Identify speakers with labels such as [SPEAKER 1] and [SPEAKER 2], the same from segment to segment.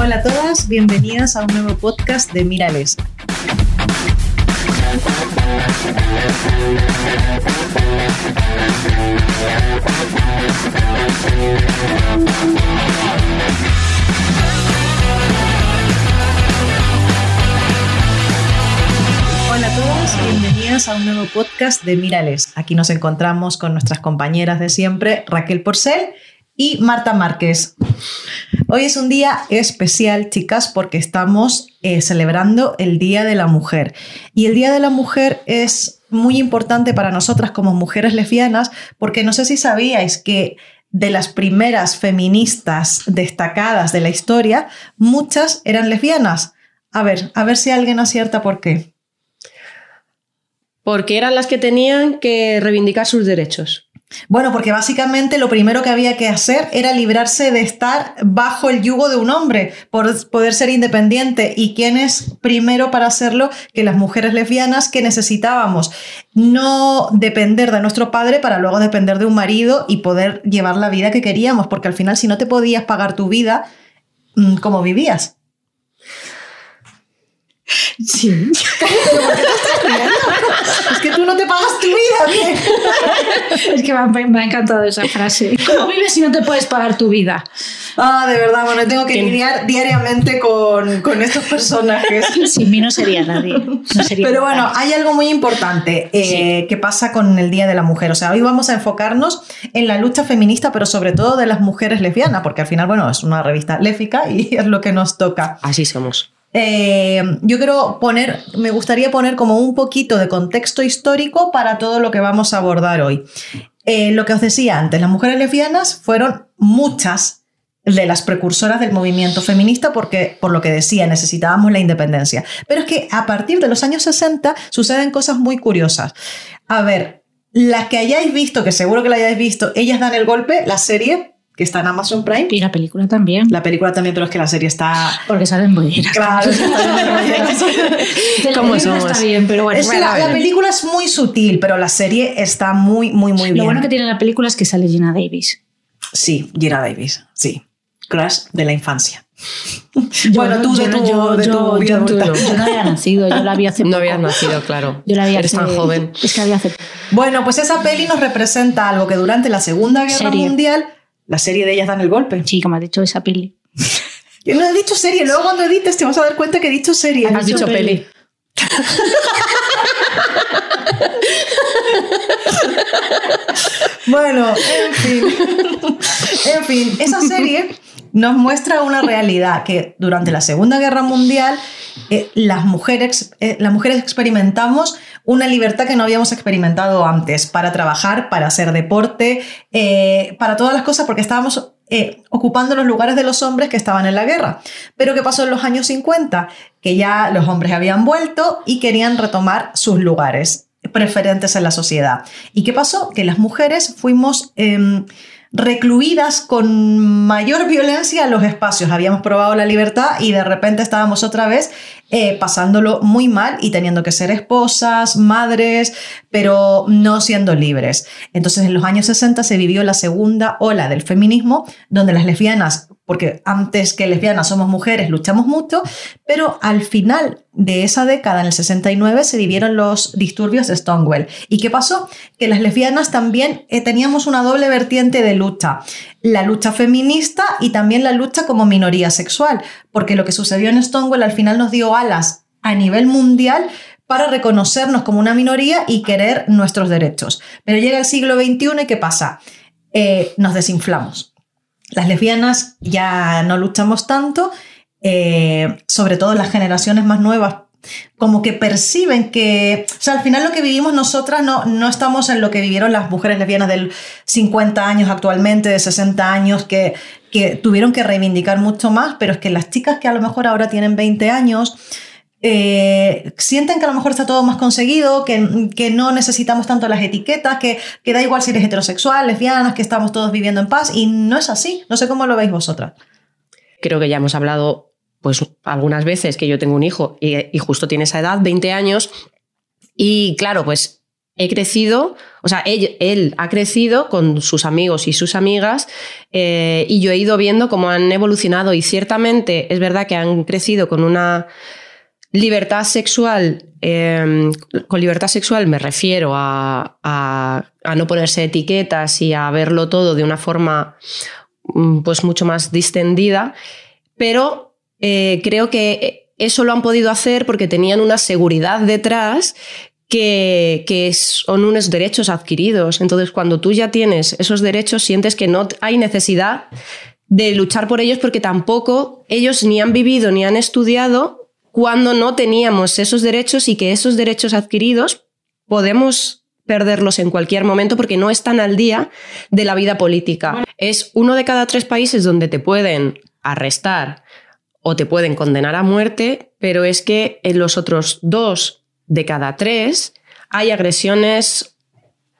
[SPEAKER 1] Hola a todas, bienvenidas a un nuevo podcast de Mírales. Hola a todas, bienvenidas a un nuevo podcast de Mírales. Aquí nos encontramos con nuestras compañeras de siempre, Raquel Porcel y Marta Márquez. Hoy es un día especial, chicas, porque estamos eh, celebrando el Día de la Mujer. Y el Día de la Mujer es muy importante para nosotras como mujeres lesbianas, porque no sé si sabíais que de las primeras feministas destacadas de la historia, muchas eran lesbianas. A ver, a ver si alguien acierta por qué.
[SPEAKER 2] Porque eran las que tenían que reivindicar sus derechos.
[SPEAKER 1] Bueno, porque básicamente lo primero que había que hacer era librarse de estar bajo el yugo de un hombre, por poder ser independiente. ¿Y quién es primero para hacerlo que las mujeres lesbianas que necesitábamos? No depender de nuestro padre para luego depender de un marido y poder llevar la vida que queríamos, porque al final si no te podías pagar tu vida, mm, ¿cómo vivías?
[SPEAKER 3] Sí.
[SPEAKER 1] es que tú no te pagas tu vida.
[SPEAKER 3] es que me, me, ha encantado esa frase. ¿Cómo vives si no te puedes pagar tu vida?
[SPEAKER 1] Ah, de verdad, bueno, tengo que lidiar diariamente con, con, estos personajes.
[SPEAKER 3] Sin mí no sería nadie. No sería
[SPEAKER 1] Pero bueno, hay algo muy importante eh, sí. que pasa con el Día de la Mujer. O sea, hoy vamos a enfocarnos en la lucha feminista, pero sobre todo de las mujeres lesbianas, porque al final, bueno, es una revista léfica y es lo que nos toca.
[SPEAKER 2] Así somos.
[SPEAKER 1] Eh, yo quiero poner, me gustaría poner como un poquito de contexto histórico para todo lo que vamos a abordar hoy. Eh, lo que os decía antes, las mujeres lesbianas fueron muchas de las precursoras del movimiento feminista porque, por lo que decía, necesitábamos la independencia. Pero es que a partir de los años 60 suceden cosas muy curiosas. A ver, las que hayáis visto, que seguro que la hayáis visto, ellas dan el golpe, la serie, que está en Amazon Prime.
[SPEAKER 3] Y la película también.
[SPEAKER 1] La película también, pero es que la serie está...
[SPEAKER 3] Porque salen bolleras.
[SPEAKER 1] Claro,
[SPEAKER 2] ¿Cómo somos?
[SPEAKER 3] Está bien, pero bueno.
[SPEAKER 1] Es la, la, película es muy sutil, pero la serie está muy, muy, muy bien.
[SPEAKER 3] Lo bueno que tiene la película es que sale Gina Davis.
[SPEAKER 1] Sí, Gina Davis, sí. Crush de la infancia.
[SPEAKER 3] Yo,
[SPEAKER 1] bueno, tú de tu,
[SPEAKER 3] yo,
[SPEAKER 1] de tu
[SPEAKER 3] yo,
[SPEAKER 1] vida
[SPEAKER 3] yo,
[SPEAKER 1] adulta.
[SPEAKER 3] yo no había nacido, yo la vi hace
[SPEAKER 2] No
[SPEAKER 3] poco.
[SPEAKER 2] habías nacido, claro.
[SPEAKER 3] Yo la vi
[SPEAKER 2] Eres
[SPEAKER 3] hace-
[SPEAKER 2] tan joven.
[SPEAKER 3] Es que había hace
[SPEAKER 1] Bueno, pues esa peli nos representa algo que durante la Segunda Guerra
[SPEAKER 3] Serie.
[SPEAKER 1] Mundial, la serie de ellas dan el golpe.
[SPEAKER 3] Sí, como ha dicho esa peli.
[SPEAKER 1] Yo no he dicho serie, luego cuando edites te vas a dar cuenta que he dicho serie.
[SPEAKER 2] Has dicho peli.
[SPEAKER 1] Bueno, en fin. en fin, esa serie nos muestra una realidad que durante la Segunda Guerra Mundial eh, las, mujeres, eh, las mujeres experimentamos una libertad que no habíamos experimentado antes para trabajar, para hacer deporte, eh, para todas las cosas, porque estábamos eh, ocupando los lugares de los hombres que estaban en la guerra. Pero ¿qué pasó en los años 50? Que ya los hombres habían vuelto y querían retomar sus lugares preferentes en la sociedad. ¿Y qué pasó? Que las mujeres fuimos eh, recluidas con mayor violencia en los espacios. Habíamos probado la libertad y de repente estábamos otra vez eh, pasándolo muy mal y teniendo que ser esposas, madres, pero no siendo libres. Entonces en los años 60 se vivió la segunda ola del feminismo, donde las lesbianas, porque antes que lesbianas somos mujeres, luchamos mucho, pero al final de esa década, en el 69, se vivieron los disturbios de Stonewall. ¿Y qué pasó? Que las lesbianas también eh, teníamos una doble vertiente de lucha. La lucha feminista y también la lucha como minoría sexual, porque lo que sucedió en Stonewall al final nos dio alas a nivel mundial para reconocernos como una minoría y querer nuestros derechos. Pero llega el siglo XXI y ¿qué pasa? Eh, nos desinflamos. Las lesbianas ya no luchamos tanto, eh, sobre todo las generaciones más nuevas, como que perciben que, o sea, al final lo que vivimos nosotras no, no estamos en lo que vivieron las mujeres lesbianas del 50 años actualmente, de 60 años, que, que tuvieron que reivindicar mucho más, pero es que las chicas que a lo mejor ahora tienen 20 años, eh, sienten que a lo mejor está todo más conseguido, que, que no necesitamos tanto las etiquetas, que, que, da igual si eres heterosexual, lesbianas, que estamos todos viviendo en paz, y no es así. No sé cómo lo veis vosotras.
[SPEAKER 2] Creo que ya hemos hablado pues algunas veces que yo tengo un hijo y, justo tiene esa edad, 20 años, y claro, pues he crecido O sea, él, él ha crecido con sus amigos y sus amigas eh, y yo he ido viendo cómo han evolucionado y ciertamente es verdad que han crecido con una libertad sexual. eh, con libertad sexual me refiero a, a- a no ponerse etiquetas y a verlo todo de una forma mm, pues mucho más distendida, pero eh, creo que eso lo han podido hacer porque tenían una seguridad detrás que, que son unos derechos adquiridos. Entonces, cuando tú ya tienes esos derechos, sientes que no hay necesidad de luchar por ellos porque tampoco ellos ni han vivido ni han estudiado cuando no teníamos esos derechos y que esos derechos adquiridos podemos perderlos en cualquier momento porque no están al día de la vida política. Es uno de cada tres países donde te pueden arrestar o te pueden condenar a muerte, pero es que en los otros dos de cada tres hay agresiones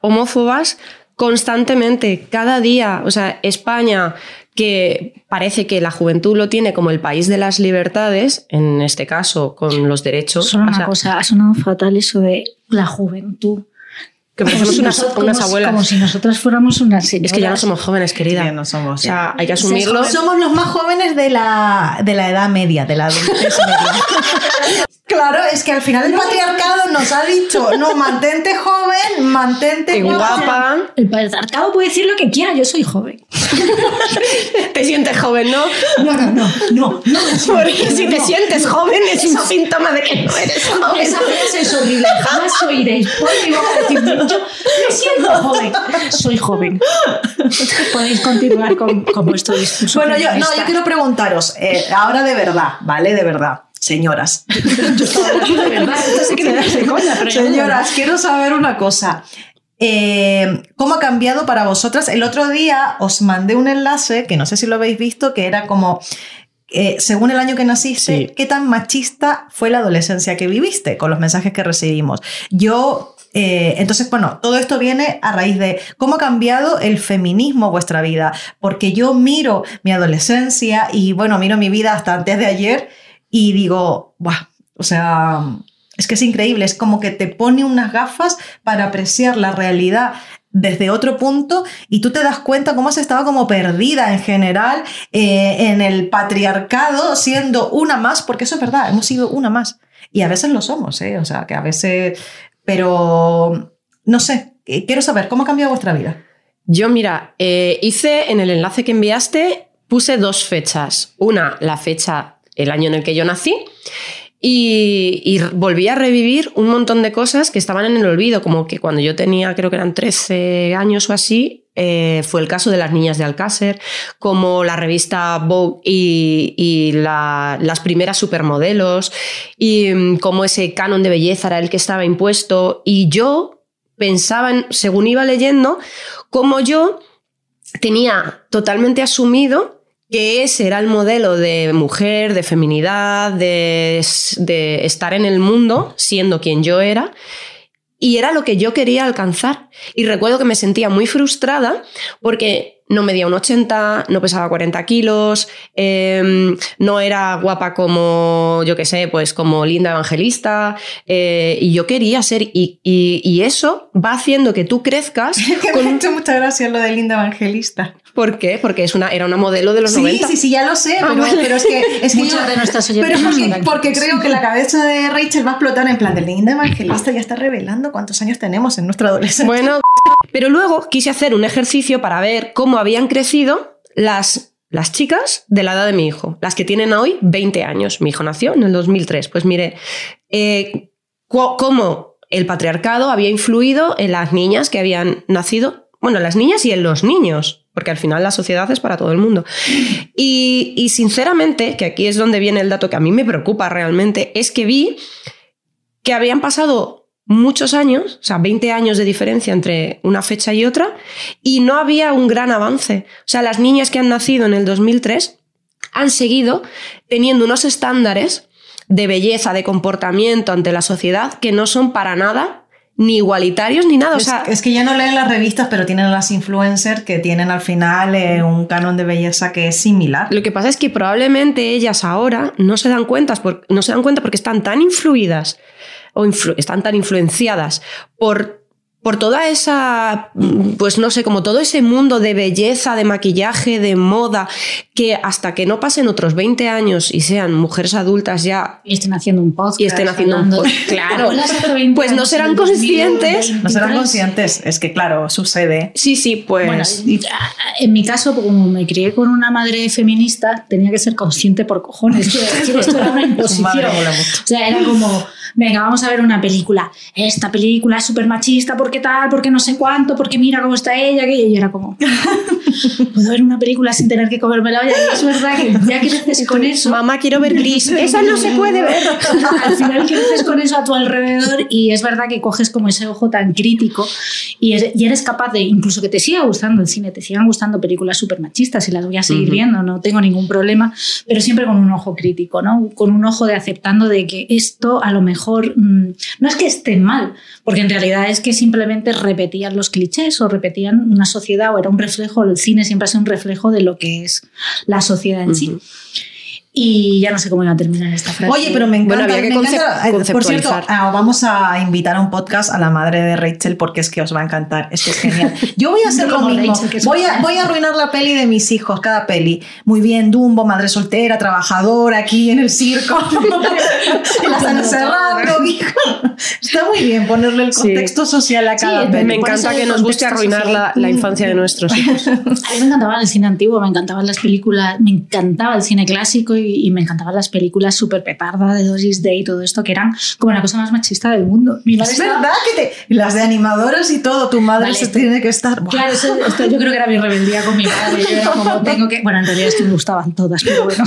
[SPEAKER 2] homófobas constantemente, cada día. O sea, España, que parece que la juventud lo tiene como el país de las libertades, en este caso con los derechos.
[SPEAKER 3] Solo
[SPEAKER 2] o
[SPEAKER 3] una
[SPEAKER 2] sea,
[SPEAKER 3] cosa, ha sonado fatal eso de la juventud.
[SPEAKER 2] que parecemos
[SPEAKER 3] si
[SPEAKER 2] unas,
[SPEAKER 3] nosotros-
[SPEAKER 2] unas
[SPEAKER 3] como si-
[SPEAKER 2] abuelas.
[SPEAKER 3] Como si nosotras fuéramos unas señoras.
[SPEAKER 2] Es que ya no somos jóvenes, querida.
[SPEAKER 1] Ya no somos.
[SPEAKER 2] O sea, hay que asumirlo.
[SPEAKER 1] Somos los más jóvenes de la, de la edad media, de la adultez media. claro, es que al final el patriarcado nos ha dicho, no, mantente joven, mantente
[SPEAKER 2] guapa.
[SPEAKER 3] El patriarcado puede decir lo que quiera, yo soy joven.
[SPEAKER 2] Te sientes joven, ¿no?
[SPEAKER 3] No, no, no, no, no.
[SPEAKER 2] Porque si te sientes joven es un síntoma de que no eres joven.
[SPEAKER 3] Esa frase es horrible, jamás oiréis por mi boca decir, yo me siento joven, soy joven. Podéis continuar con, con vuestro discurso.
[SPEAKER 1] Bueno, yo, no, yo quiero preguntaros, eh, ahora de verdad, ¿vale? De verdad, señoras. Señoras, quiero saber una cosa. Eh, ¿Cómo ha cambiado para vosotras? El otro día os mandé un enlace, que no sé si lo habéis visto, que era como, eh, según el año que naciste,
[SPEAKER 2] Sí.
[SPEAKER 1] ¿qué tan machista fue la adolescencia que viviste con los mensajes que recibimos? Yo, eh, entonces, bueno, todo esto viene a raíz de cómo ha cambiado el feminismo vuestra vida, porque yo miro mi adolescencia y, bueno, miro mi vida hasta antes de ayer y digo, ¡buah! O sea, es que es increíble, es como que te pone unas gafas para apreciar la realidad desde otro punto y tú te das cuenta cómo has estado como perdida en general eh, en el patriarcado siendo una más, porque eso es verdad, hemos sido una más y a veces lo somos, ¿eh? o sea, que a veces, pero no sé, eh, quiero saber cómo ha cambiado vuestra vida.
[SPEAKER 2] Yo, mira, eh, hice en el enlace que enviaste, puse dos fechas. Una, la fecha, el año en el que yo nací, y, y volví a revivir un montón de cosas que estaban en el olvido, como que cuando yo tenía, creo que eran 13 años o así, eh, fue el caso de las niñas de Alcácer, como la revista Vogue y, y la- las primeras supermodelos, y mm, como ese canon de belleza era el que estaba impuesto, y yo pensaba, en- según iba leyendo, como yo tenía totalmente asumido que ese era el modelo de mujer, de feminidad, de, de estar en el mundo siendo quien yo era. Y era lo que yo quería alcanzar. Y recuerdo que me sentía muy frustrada porque no medía un 80, no pesaba 40 kilos, eh, no era guapa como, yo qué sé, pues como Linda Evangelista. eh, y yo quería ser. Y, y- y eso va haciendo que tú crezcas.
[SPEAKER 1] Que me ha hecho mucha gracia lo de Linda Evangelista.
[SPEAKER 2] ¿Por qué? Porque es una, era una modelo de los
[SPEAKER 1] Sí,
[SPEAKER 2] 90.
[SPEAKER 1] sí, sí, ya lo sé,
[SPEAKER 2] Ah,
[SPEAKER 1] pero,
[SPEAKER 2] vale.
[SPEAKER 1] pero es que... Es que
[SPEAKER 3] Muchas
[SPEAKER 1] yo-
[SPEAKER 3] de nuestras oyentes
[SPEAKER 1] Pero porque creo que la cabeza de Rachel va a explotar en plan de Linda Evangelista ya está revelando cuántos años tenemos en nuestra adolescencia.
[SPEAKER 2] Bueno, pero luego quise hacer un ejercicio para ver cómo habían crecido las, las chicas de la edad de mi hijo, las que tienen hoy 20 años. Mi hijo nació en el 2003. Pues mire, eh, cómo el patriarcado había influido en las niñas que habían nacido, bueno, en las niñas y en los niños, porque al final la sociedad es para todo el mundo. Y, y sinceramente, que aquí es donde viene el dato que a mí me preocupa realmente, es que vi que habían pasado muchos años, o sea, 20 años de diferencia entre una fecha y otra, y no había un gran avance. O sea, las niñas que han nacido en el 2003 han seguido teniendo unos estándares de belleza, de comportamiento ante la sociedad que no son para nada ni igualitarios ni nada. O
[SPEAKER 1] Es,
[SPEAKER 2] sea,
[SPEAKER 1] es que ya no leen las revistas, pero tienen las influencers que tienen al final eh, un canon de belleza que es similar.
[SPEAKER 2] Lo que pasa es que probablemente ellas ahora no se dan cuenta, por- no se dan cuenta porque están tan influidas o influ- están tan influenciadas por por toda esa, pues no sé, como todo ese mundo de belleza, de maquillaje, de moda, que hasta que no pasen otros 20 años y sean mujeres adultas ya...
[SPEAKER 3] Y estén haciendo un podcast.
[SPEAKER 2] Y estén haciendo un podcast, claro.
[SPEAKER 3] Abuelas hace 20
[SPEAKER 2] Pues no serán
[SPEAKER 3] en el 2023.
[SPEAKER 2] conscientes.
[SPEAKER 1] No serán conscientes, es que claro, sucede.
[SPEAKER 2] Sí, sí, pues...
[SPEAKER 3] Bueno, en mi caso, como me crié con una madre feminista, tenía que ser consciente por cojones. Esto era una imposición.
[SPEAKER 1] madre mola mucho.
[SPEAKER 3] O sea, era como, venga, vamos a ver una película. Esta película es súper machista, porque tal, porque no sé cuánto, porque mira cómo está ella. Que... Y yo era como, puedo ver una película sin tener que comerme la olla. Es verdad que ya creces con eso.
[SPEAKER 2] Mamá, quiero ver Gris. Esa no se puede ver.
[SPEAKER 3] Al final creces con eso a tu alrededor y es verdad que coges como ese ojo tan crítico y, es- y eres capaz de, incluso que te siga gustando el cine, te sigan gustando películas súper machistas y las voy a seguir
[SPEAKER 2] Ujú.
[SPEAKER 3] viendo, no tengo ningún problema, pero siempre con un ojo crítico, ¿no? Con un ojo de aceptando de que esto a lo mejor mm, no es que esté mal, porque en realidad es que simplemente repetían los clichés o repetían una sociedad o era un reflejo, el cine siempre ha sido un reflejo de lo que es la sociedad en sí. Y ya no sé cómo iba a terminar esta frase.
[SPEAKER 1] Oye, pero me encanta.
[SPEAKER 2] Bueno, había que
[SPEAKER 1] me encanta-
[SPEAKER 2] concep-
[SPEAKER 1] eh, por cierto, ah, vamos a invitar a un podcast a la madre de Rachel porque es que os va a encantar. Es que es genial. Yo voy a hacer lo mismo.
[SPEAKER 3] Rachel,
[SPEAKER 1] Voy a, voy a arruinar la peli de mis hijos, cada peli. Muy bien, Dumbo, madre soltera, trabajadora, aquí en el circo. La están encerrando, hija. Está muy bien ponerle el
[SPEAKER 2] Sí.
[SPEAKER 1] contexto social a
[SPEAKER 3] Sí,
[SPEAKER 1] cada
[SPEAKER 3] me
[SPEAKER 1] peli.
[SPEAKER 2] Me encanta que nos guste arruinar la, la infancia de nuestros hijos.
[SPEAKER 3] A mí me encantaba el cine antiguo, me encantaban las películas, me encantaba el cine clásico y, y me encantaban las películas súper petarda de Doris Day y todo esto, que eran como la cosa más machista del mundo. Mi madre
[SPEAKER 1] Es
[SPEAKER 3] estaba-
[SPEAKER 1] verdad que te, las de animadoras y todo, tu madre
[SPEAKER 3] Vale,
[SPEAKER 1] se
[SPEAKER 3] esto-
[SPEAKER 1] tiene que estar.
[SPEAKER 3] Claro, eso- esto yo creo que era mi rebeldía con mi madre. Yo era como, tengo que. Bueno, en realidad es que me gustaban todas, pero bueno.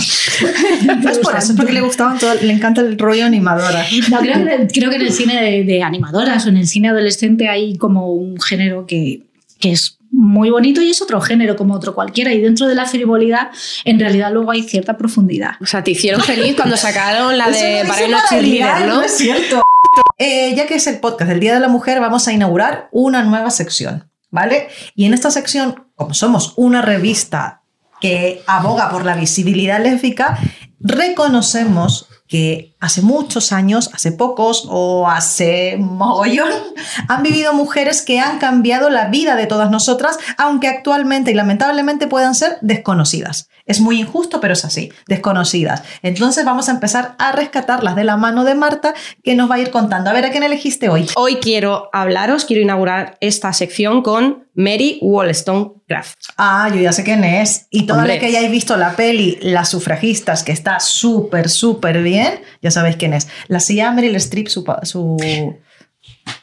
[SPEAKER 1] No es por eso, es porque le gustaban todo, le encanta el rollo animadora.
[SPEAKER 3] No, creo, que, creo que en el cine de, de animadoras o en el cine adolescente hay como un género que, que es muy bonito y es otro género como otro cualquiera. Y dentro de la frivolidad, en realidad luego hay cierta profundidad.
[SPEAKER 2] O sea, te hicieron feliz cuando sacaron la de para no cheerleader, ¿no?
[SPEAKER 1] es cierto. Eh, ya que es el podcast del Día de la Mujer, vamos a inaugurar una nueva sección, ¿vale? Y en esta sección, como somos una revista que aboga por la visibilidad lésbica, reconocemos que hace muchos años, hace pocos o hace mogollón, han vivido mujeres que han cambiado la vida de todas nosotras, aunque actualmente y lamentablemente puedan ser desconocidas. Es muy injusto, pero es así, desconocidas. Entonces vamos a empezar a rescatarlas de la mano de Marta, que nos va a ir contando. A ver, ¿a quién elegiste hoy?
[SPEAKER 2] Hoy quiero hablaros, quiero inaugurar esta sección con Mary Wollstonecraft.
[SPEAKER 1] Ah, yo ya sé quién es. Y toda
[SPEAKER 2] Hombre.
[SPEAKER 1] la que hayáis visto la peli Las sufragistas, que está súper, súper bien, ya sabéis quién es. La hacía Meryl Streep, su... su...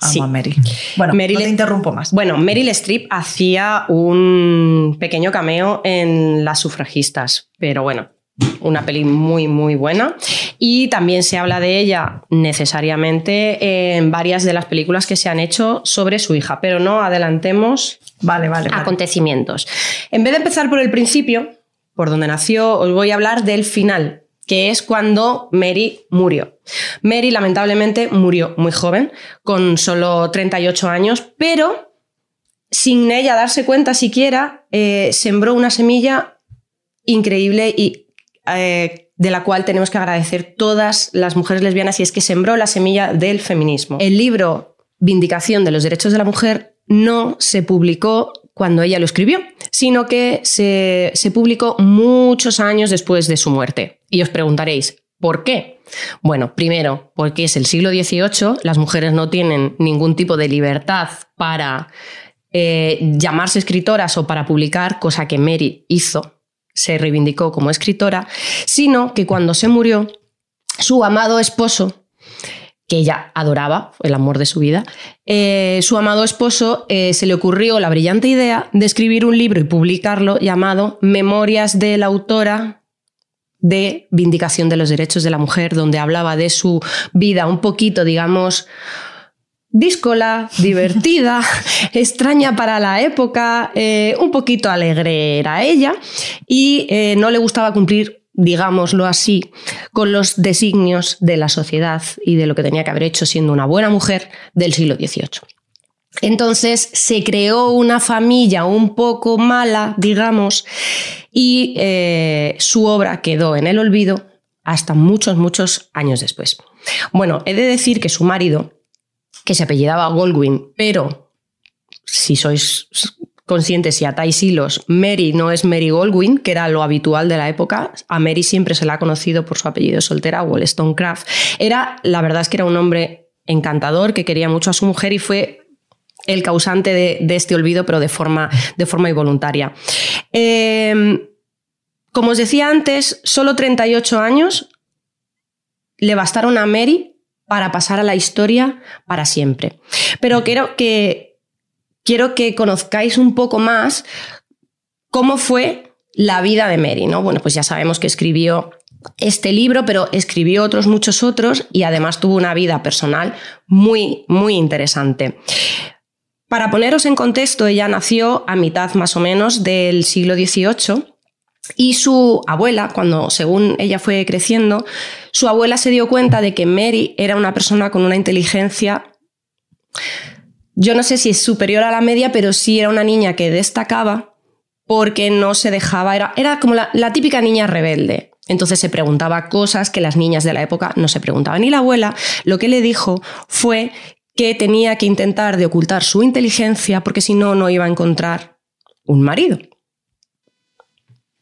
[SPEAKER 1] Amo
[SPEAKER 2] Sí.
[SPEAKER 1] a Mary. Bueno,
[SPEAKER 2] Meryl-
[SPEAKER 1] no te interrumpo más.
[SPEAKER 2] Bueno, Meryl Streep hacía un pequeño cameo en Las sufragistas, pero bueno, una peli muy, muy buena. Y también se habla de ella necesariamente en varias de las películas que se han hecho sobre su hija, pero no adelantemos
[SPEAKER 1] Vale, vale. vale.
[SPEAKER 2] acontecimientos. En vez de empezar por el principio, por donde nació, os voy a hablar del final, que es cuando Mary murió. Mary lamentablemente murió muy joven, con solo 38 años, pero sin ella darse cuenta siquiera, eh, sembró una semilla increíble y eh, de la cual tenemos que agradecer todas las mujeres lesbianas y es que sembró la semilla del feminismo. El libro Vindicación de los Derechos de la Mujer no se publicó cuando ella lo escribió, sino que se, se publicó muchos años después de su muerte. Y os preguntaréis, ¿por qué? Bueno, primero, porque es el siglo XVIII, las mujeres no tienen ningún tipo de libertad para eh, llamarse escritoras o para publicar, cosa que Mary hizo, se reivindicó como escritora, sino que cuando se murió, su amado esposo, que ella adoraba, el amor de su vida, eh, su amado esposo eh, se le ocurrió la brillante idea de escribir un libro y publicarlo llamado Memorias de la autora de Vindicación de los Derechos de la Mujer, donde hablaba de su vida un poquito, digamos, díscola, divertida, extraña para la época, eh, un poquito alegre era ella y eh, no le gustaba cumplir digámoslo así, con los designios de la sociedad y de lo que tenía que haber hecho siendo una buena mujer del siglo XVIII. Entonces se creó una familia un poco mala, digamos, y eh, su obra quedó en el olvido hasta muchos, muchos años después. Bueno, he de decir que su marido, que se apellidaba Goldwyn, pero si sois conscientes y atáis hilos, Mary no es Mary Goldwyn, que era lo habitual de la época. A Mary siempre se la ha conocido por su apellido soltera, Wollstonecraft. Era, la verdad es que era un hombre encantador, que quería mucho a su mujer y fue el causante de, este olvido, pero de forma, de forma involuntaria. Em, como os decía antes, solo 38 años le bastaron a Mary para pasar a la historia para siempre. Pero quiero que, quiero que conozcáis un poco más cómo fue la vida de Mary. ¿no? Bueno, pues ya sabemos que escribió este libro, pero escribió otros muchos otros y además tuvo una vida personal muy, muy interesante. Para poneros en contexto, ella nació a mitad más o menos del siglo XVIII y su abuela, cuando según ella fue creciendo, su abuela se dio cuenta de que Mary era una persona con una inteligencia, yo no sé si es superior a la media, pero sí era una niña que destacaba porque no se dejaba, era, era como la, típica niña rebelde. Entonces se preguntaba cosas que las niñas de la época no se preguntaban. Y la abuela lo que le dijo fue que tenía que intentar de ocultar su inteligencia porque si no, no iba a encontrar un marido.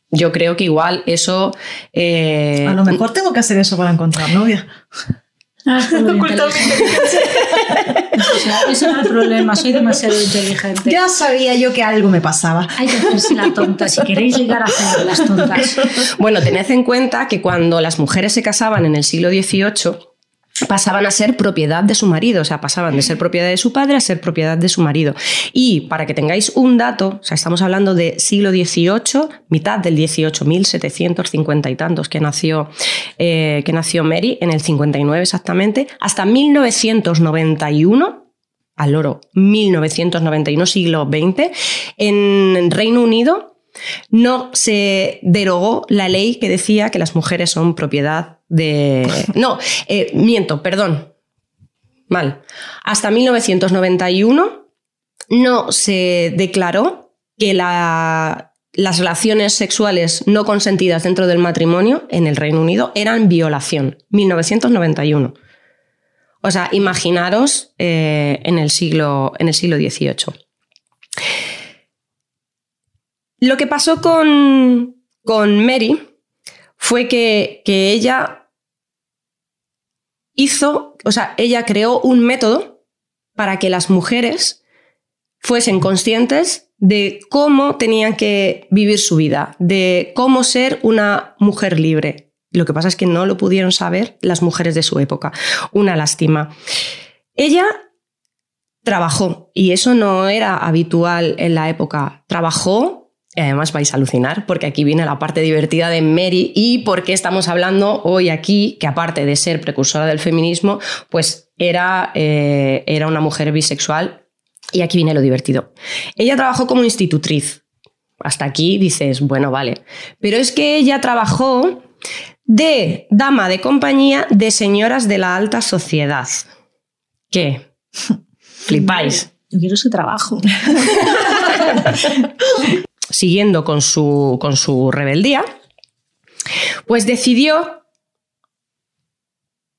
[SPEAKER 2] Yo creo que igual eso...
[SPEAKER 1] Eh, a lo mejor tengo que hacer eso para encontrar novia.
[SPEAKER 3] Ah, Ocultar mi inteligencia. ese no es el problema, soy demasiado inteligente.
[SPEAKER 1] Ya sabía yo que algo me pasaba.
[SPEAKER 3] Hay que hacerse la tonta, si queréis llegar a hacer las tontas.
[SPEAKER 2] Bueno, tened en cuenta que cuando las mujeres se casaban en el siglo XVIII, pasaban a ser propiedad de su marido, o sea, pasaban de ser propiedad de su padre a ser propiedad de su marido. Y para que tengáis un dato, o sea, estamos hablando de siglo XVIII, mitad del XVIII, 1750 y tantos que nació, eh, que nació Mary, en el 59 exactamente, hasta 1991, al oro, 1991, siglo XX, en Reino Unido no se derogó la ley que decía que las mujeres son propiedad de... No, eh, miento, perdón. Mal. Hasta 1991 no se declaró que las relaciones sexuales no consentidas dentro del matrimonio en el Reino Unido eran violación. 1991. O sea, imaginaros eh, en, el siglo, en el siglo XVIII. Lo que pasó con, con Mary fue que, que ella hizo, o sea, ella creó un método para que las mujeres fuesen conscientes de cómo tenían que vivir su vida, de cómo ser una mujer libre. Lo que pasa es que no lo pudieron saber las mujeres de su época. Una lástima. Ella trabajó, y eso no era habitual en la época. Trabajó y además vais a alucinar porque aquí viene la parte divertida de Mary y porque estamos hablando hoy aquí que aparte de ser precursora del feminismo, pues era, eh, era una mujer bisexual y aquí viene lo divertido. Ella trabajó como institutriz. Hasta aquí dices, bueno, vale. Pero es que ella trabajó de dama de compañía de señoras de la alta sociedad. ¿Qué? Flipáis.
[SPEAKER 3] Yo quiero ese trabajo.
[SPEAKER 2] siguiendo con su, con su rebeldía, pues decidió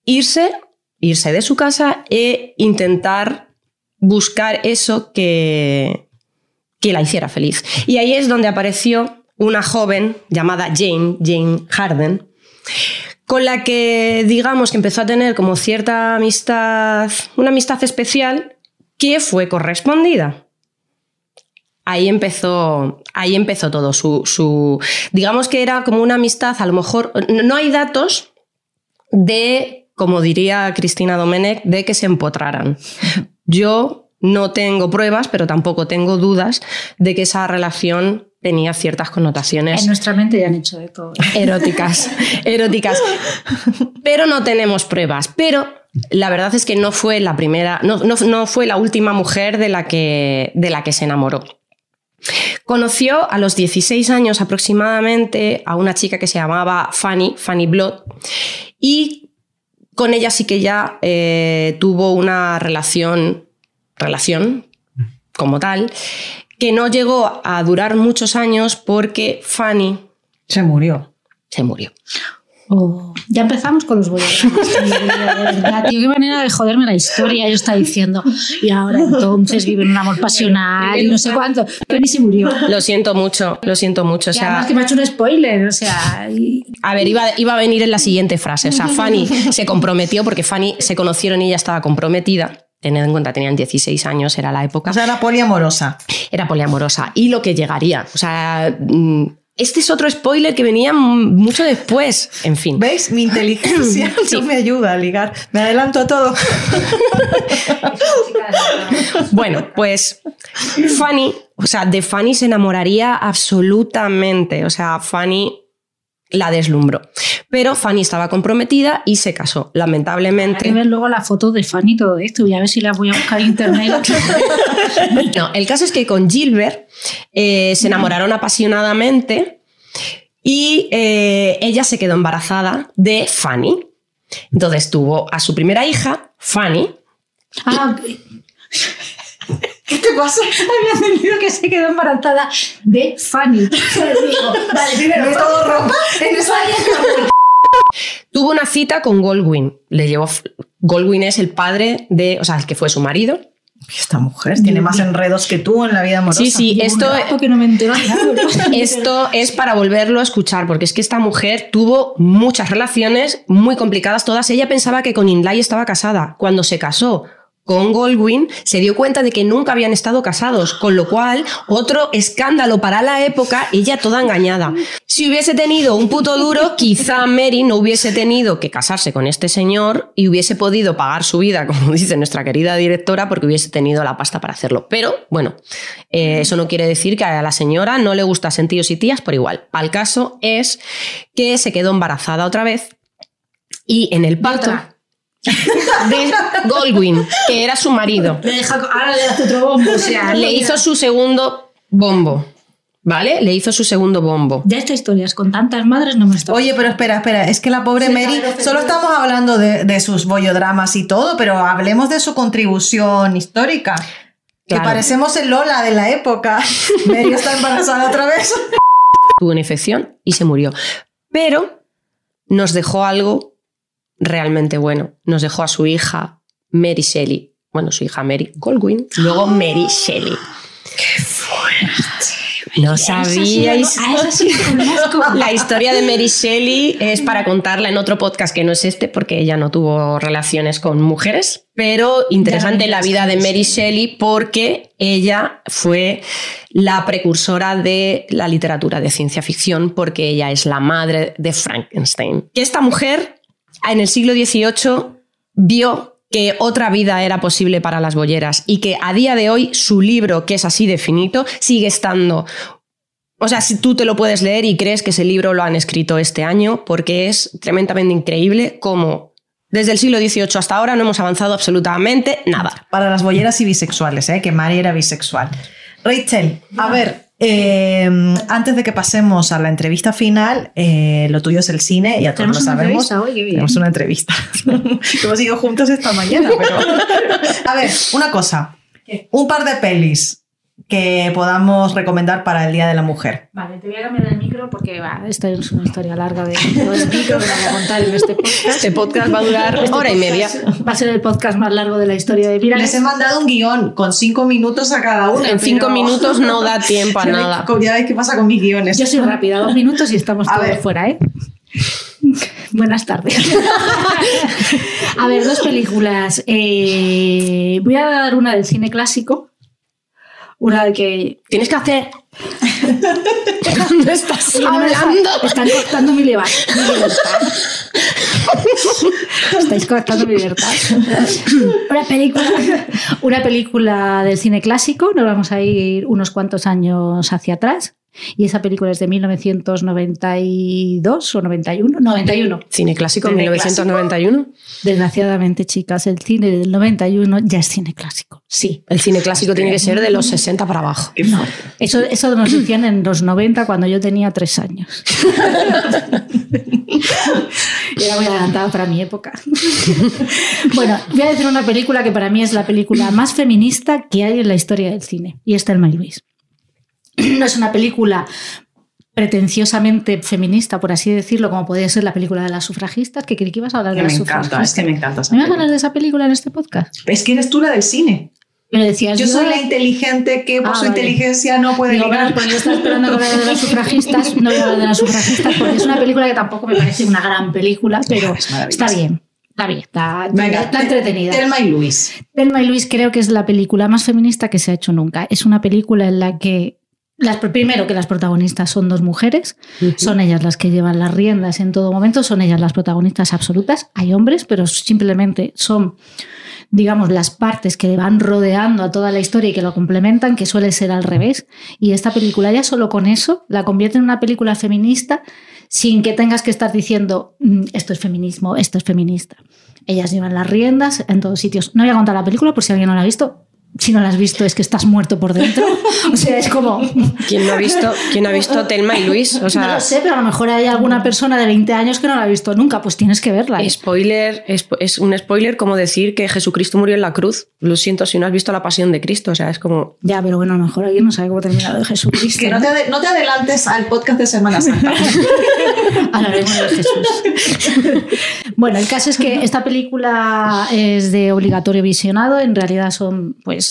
[SPEAKER 2] irse, irse de su casa e intentar buscar eso que, que la hiciera feliz. Y ahí es donde apareció una joven llamada Jane, Jane Harden, con la que digamos que empezó a tener como cierta amistad, una amistad especial que fue correspondida ahí empezó, ahí empezó todo. Su, digamos que era como una amistad, a lo mejor, no hay datos de, como diría Cristina Domenech, de que se empotraran. Yo no tengo pruebas, pero tampoco tengo dudas de que esa relación tenía ciertas connotaciones.
[SPEAKER 3] En nuestra mente ya han hecho de todo.
[SPEAKER 2] Eróticas, eróticas. Pero no tenemos pruebas. Pero la verdad es que no fue la primera, no, no fue la última mujer de la que, de la que se enamoró. Conoció a los 16 años aproximadamente a una chica que se llamaba Fanny, Fanny Blood, y con ella sí que ya eh, tuvo una relación, relación como tal, que no llegó a durar muchos años porque Fanny
[SPEAKER 1] se murió.
[SPEAKER 2] Se murió.
[SPEAKER 3] Oh, ya empezamos con los boleros. tío, qué manera de joderme la historia. Yo estaba diciendo, y ahora entonces vive un amor pasional y no sé cuánto. Pero ni se murió.
[SPEAKER 2] Lo siento mucho, lo siento mucho. O
[SPEAKER 3] Y
[SPEAKER 2] sea,
[SPEAKER 3] además que me ha hecho un spoiler. O sea, y-
[SPEAKER 2] A ver, iba, iba a venir en la siguiente frase. O sea, Fanny se comprometió porque Fanny se conocieron y ella estaba comprometida. Tened en cuenta, tenían 16 años, era la época.
[SPEAKER 1] O sea, era poliamorosa.
[SPEAKER 2] Era poliamorosa. Y lo que llegaría. O sea, mm, este es otro spoiler que venía mucho después. En fin.
[SPEAKER 1] ¿Veis? Mi inteligencia no me ayuda a ligar. Me adelanto a todo.
[SPEAKER 2] Bueno, pues Fanny, o sea, de Fanny se enamoraría absolutamente. O sea, Fanny la deslumbró. Pero Fanny estaba comprometida y se casó.
[SPEAKER 3] Hay que
[SPEAKER 2] Lamentablemente.
[SPEAKER 3] ver luego la foto de Fanny y todo esto. Voy a ver si la voy a buscar en internet.
[SPEAKER 2] No, el caso es que con Gilbert eh, se enamoraron apasionadamente y eh, ella se quedó embarazada de Fanny. Entonces tuvo a su primera hija, Fanny,
[SPEAKER 3] Ah,
[SPEAKER 1] ¿Qué te pasa?
[SPEAKER 3] había entendido que se quedó embarazada de Fanny. Digo, vale, primero,
[SPEAKER 1] ¿Ves todo ropa? En esa
[SPEAKER 2] Tuvo una cita con Goldwyn. Le llevó. Goldwyn es el padre de. O sea, el que fue su marido.
[SPEAKER 1] Esta mujer tiene más enredos que tú en la vida amorosa.
[SPEAKER 2] Sí, sí, esto,
[SPEAKER 3] porque no me entero
[SPEAKER 2] esto es para volverlo a escuchar, porque es que esta mujer tuvo muchas relaciones muy complicadas, todas. Ella pensaba que con Inlay estaba casada. Cuando se casó con Goldwyn, se dio cuenta de que nunca habían estado casados, con lo cual, otro escándalo para la época, ella toda engañada. Si hubiese tenido un puto duro, quizá Mary no hubiese tenido que casarse con este señor y hubiese podido pagar su vida, como dice nuestra querida directora, porque hubiese tenido la pasta para hacerlo. Pero, bueno, eh, eso no quiere decir que a la señora no le gustasen tíos y tías por igual. Al caso es que se quedó embarazada otra vez y en el parto
[SPEAKER 3] otra.
[SPEAKER 2] De Goldwyn, que era su marido,
[SPEAKER 3] Le deja, ahora le das otro bombo. O sea,
[SPEAKER 2] le hizo su segundo bombo. ¿Vale? Le hizo su segundo bombo.
[SPEAKER 3] Ya esta historia es con tantas madres no me está.
[SPEAKER 1] Oye, pero espera, espera, es que la pobre
[SPEAKER 3] Sí,
[SPEAKER 1] Mary,
[SPEAKER 3] claro,
[SPEAKER 1] solo estamos hablando de, de sus bollodramas y todo, pero hablemos de su contribución histórica. Que parecemos el Lola de la época. Mary está embarazada otra vez.
[SPEAKER 2] Tuvo una infección y se murió. Pero nos dejó algo realmente bueno. Nos dejó a su hija Mary Shelley. Bueno, su hija Mary Goldwyn. Luego Mary Shelley. No sabíais.
[SPEAKER 3] Esa sí la conozco.
[SPEAKER 2] La historia de Mary Shelley es para contarla en otro podcast que no es este, porque ella no tuvo relaciones con mujeres, pero interesante la vida de Mary Shelley porque ella fue la precursora de la literatura de ciencia ficción, porque ella es la madre de Frankenstein. Que esta mujer en el siglo XVIII vio que otra vida era posible para las bolleras y que a día de hoy su libro, que es así de finito, sigue estando o sea, si tú te lo puedes leer y crees que ese libro lo han escrito este año, porque es tremendamente increíble cómo desde el siglo XVIII hasta ahora no hemos avanzado absolutamente nada.
[SPEAKER 1] Para las bolleras y bisexuales, ¿eh? que Mary era bisexual. Rachel, a ver, eh, antes de que pasemos a la entrevista final, eh, lo tuyo es el cine, ya todos lo sabemos.
[SPEAKER 3] entrevista hoy, qué bien.
[SPEAKER 1] Tenemos una entrevista. Hemos ido juntos esta mañana, pero. A ver, una cosa. Un par de pelis que podamos recomendar para el Día de la Mujer.
[SPEAKER 3] Vale, te voy a cambiar el micro porque va, esta es una historia larga de todo el micro que voy a contar en este podcast.
[SPEAKER 2] Este podcast va a durar
[SPEAKER 3] Este
[SPEAKER 2] hora y media.
[SPEAKER 3] Va a ser el podcast más largo de la historia de Virales.
[SPEAKER 1] Les he mandado un guion con cinco minutos a cada uno.
[SPEAKER 2] En cinco minutos no da tiempo a
[SPEAKER 1] Ya ve-
[SPEAKER 2] nada.
[SPEAKER 1] Ya veis qué pasa con mis guiones.
[SPEAKER 3] Yo soy rápida, dos minutos y estamos
[SPEAKER 1] A
[SPEAKER 3] todos
[SPEAKER 1] ver.
[SPEAKER 3] fuera, ¿eh? Buenas tardes. a ver, dos películas. Eh, voy a dar una del cine clásico. Una de que.
[SPEAKER 2] Tienes que hacer. ¿Dónde estás
[SPEAKER 3] no
[SPEAKER 2] hablando?
[SPEAKER 3] Están cortando mi libertad. Estáis cortando mi libertad. Una película, una película del cine clásico, nos vamos a ir unos cuantos años hacia atrás. Y esa película es de 1992 o 91. 91.
[SPEAKER 2] Cine clásico,
[SPEAKER 1] Cine
[SPEAKER 2] 1991.
[SPEAKER 3] Desgraciadamente, chicas, el cine del 91 ya es cine clásico. Sí.
[SPEAKER 2] El cine clásico tiene que ser de los 60 para abajo.
[SPEAKER 3] No, eso, eso nos decían en los 90 cuando yo tenía tres años. Y Era muy adelantada para mi época. bueno, voy a decir una película que para mí es la película más feminista que hay en la historia del cine. Y es Thelma y Luis. No es una película pretenciosamente feminista, por así decirlo, como podría ser la película de las sufragistas, que creí que ibas a hablar
[SPEAKER 1] Que
[SPEAKER 3] de
[SPEAKER 1] me
[SPEAKER 3] las
[SPEAKER 1] encanta,
[SPEAKER 3] sufragistas.
[SPEAKER 1] es que me encanta
[SPEAKER 3] ¿No ibas a hablar de esa película en este podcast?
[SPEAKER 1] Es que eres tú la del cine.
[SPEAKER 3] Me decías
[SPEAKER 1] Yo soy la inteligente que por
[SPEAKER 3] Ah,
[SPEAKER 1] su
[SPEAKER 3] vale.
[SPEAKER 1] inteligencia no puede
[SPEAKER 3] Digo, bueno, pues yo estaba esperando que hablara de las sufragistas, no voy a hablar de las sufragistas porque es una película que tampoco me parece una gran película, pero
[SPEAKER 1] Es
[SPEAKER 3] está bien, está bien, está,
[SPEAKER 1] Venga,
[SPEAKER 3] está entretenida.
[SPEAKER 1] Telma y Luis.
[SPEAKER 3] Telma y Luis creo que es la película más feminista que se ha hecho nunca. Es una película en la que, las, primero que las protagonistas son dos mujeres, son ellas las que llevan las riendas en todo momento, son ellas las protagonistas absolutas. Hay hombres, pero simplemente son, digamos, las partes que van rodeando a toda la historia y que lo complementan, que suele ser al revés. Y esta película ya solo con eso la convierte en una película feminista sin que tengas que estar diciendo "Mm, esto es feminismo, esto es feminista. Ellas llevan las riendas en todos sitios. No voy a contar la película por si alguien no la ha visto. Si no la has visto es que estás muerto por dentro. O sea, es como...
[SPEAKER 2] ¿Quién no ha visto, quién ha visto Telma y Luis? O
[SPEAKER 3] no lo sé, pero a lo mejor hay alguna persona de 20 años que no la ha visto nunca. Pues tienes que verla. ¿eh?
[SPEAKER 2] spoiler, es, es un spoiler como decir que Jesucristo murió en la cruz. Lo siento si no has visto la pasión de Cristo. O sea, es como.
[SPEAKER 3] Ya, pero bueno, a lo mejor alguien no sabe cómo termina lo de Jesucristo.
[SPEAKER 1] Que no te, no te adelantes al podcast de Semana Santa.
[SPEAKER 3] Hablaremos de Jesús. bueno, el caso es que esta película es de obligatorio visionado. En realidad son, pues,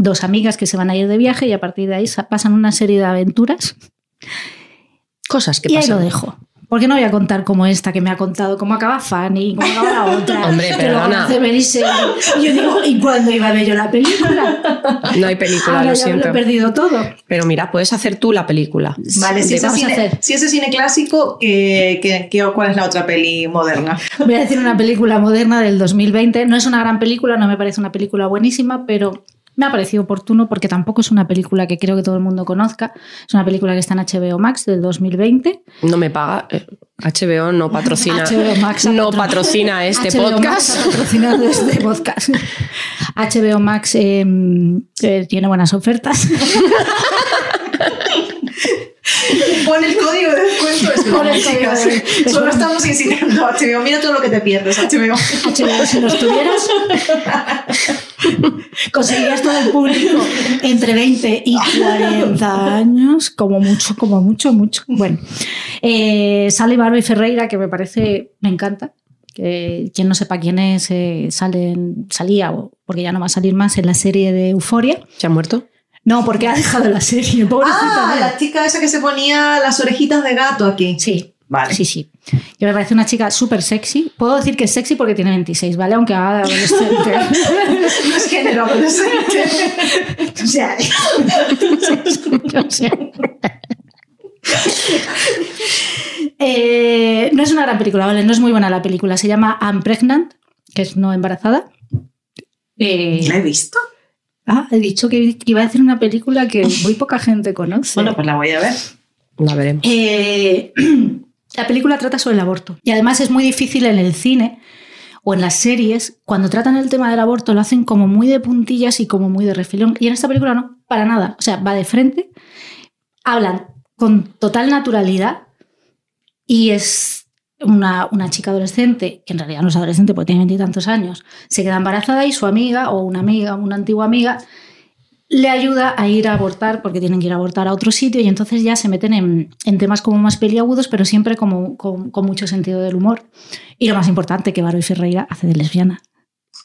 [SPEAKER 3] dos amigas que se van a ir de viaje y a partir de ahí sa- pasan una serie de aventuras.
[SPEAKER 2] Cosas que
[SPEAKER 3] y ahí
[SPEAKER 2] pasan.
[SPEAKER 3] lo dejo. Porque no voy a contar como esta que me ha contado, cómo acaba Fanny, cómo acaba la otra.
[SPEAKER 2] Hombre,
[SPEAKER 3] que
[SPEAKER 2] perdona.
[SPEAKER 3] Y yo digo, ¿y cuándo iba a ver yo la película?
[SPEAKER 2] No hay película,
[SPEAKER 3] Ahora
[SPEAKER 2] lo
[SPEAKER 3] ya me lo
[SPEAKER 2] siento.
[SPEAKER 3] he perdido todo.
[SPEAKER 2] Pero mira, puedes hacer tú la película.
[SPEAKER 1] Vale, si
[SPEAKER 3] ¿Qué
[SPEAKER 1] ese, cine,
[SPEAKER 3] hacer?
[SPEAKER 1] si ese cine clásico, ¿qué, qué- qué- cuál es la otra peli moderna?
[SPEAKER 3] Voy a decir una película moderna del 2020. No es una gran película, no me parece una película buenísima, pero me ha parecido oportuno porque tampoco es una película que creo que todo el mundo conozca. Es una película que está en HBO Max del 2020.
[SPEAKER 2] No me paga. eh, HBO no patrocina.
[SPEAKER 3] HBO Max
[SPEAKER 2] no
[SPEAKER 3] patro-
[SPEAKER 2] patrocina este
[SPEAKER 3] HBO
[SPEAKER 2] podcast.
[SPEAKER 3] este podcast. HBO Max eh, eh, tiene buenas ofertas.
[SPEAKER 1] Pon el código de descuento. Es
[SPEAKER 3] Pon el código de-
[SPEAKER 1] Solo estamos incitando a HBO. Mira todo lo que te pierdes, HBO.
[SPEAKER 3] HBO, si los tuvieras, conseguirías todo el público entre 20 y 40 años, como mucho, como mucho, mucho. Bueno, eh, sale Barbie Ferreira, que me parece, me encanta. Quien no sepa quién es, eh, sale en- salía, o porque ya no va a salir más, en la serie de Euforia.
[SPEAKER 2] ¿Se ha muerto?
[SPEAKER 3] No, porque ha dejado la serie, pobrecita.
[SPEAKER 1] Ah, la chica esa que se ponía las orejitas de gato aquí.
[SPEAKER 3] Sí,
[SPEAKER 1] Vale.
[SPEAKER 3] Sí, sí. Que me parece una chica súper sexy. Puedo decir que es sexy porque tiene 26, ¿vale? Aunque haga adolescente.
[SPEAKER 1] No es género adolescente.
[SPEAKER 3] o sea, o sea. Eh, no es una gran película, ¿vale? No es muy buena la película. Se llama I'm Pregnant, que es no embarazada. Eh,
[SPEAKER 1] ¿La he visto?
[SPEAKER 3] Ah, he dicho que iba a hacer una película que muy poca gente conoce.
[SPEAKER 1] Bueno, pues la voy a ver.
[SPEAKER 2] La veremos.
[SPEAKER 3] Eh, la película trata sobre el aborto. Y además es muy difícil en el cine o en las series, cuando tratan el tema del aborto, lo hacen como muy de puntillas y como muy de refilón. Y en esta película no, para nada. O sea, va de frente, hablan con total naturalidad y es una, una chica adolescente, que en realidad no es adolescente porque tiene veintitantos años, se queda embarazada y su amiga o una amiga, una antigua amiga, le ayuda a ir a abortar porque tienen que ir a abortar a otro sitio y entonces ya se meten en, en temas como más peliagudos, pero siempre como, con, con mucho sentido del humor. Y lo más importante, que Barbie Ferreira hace de lesbiana.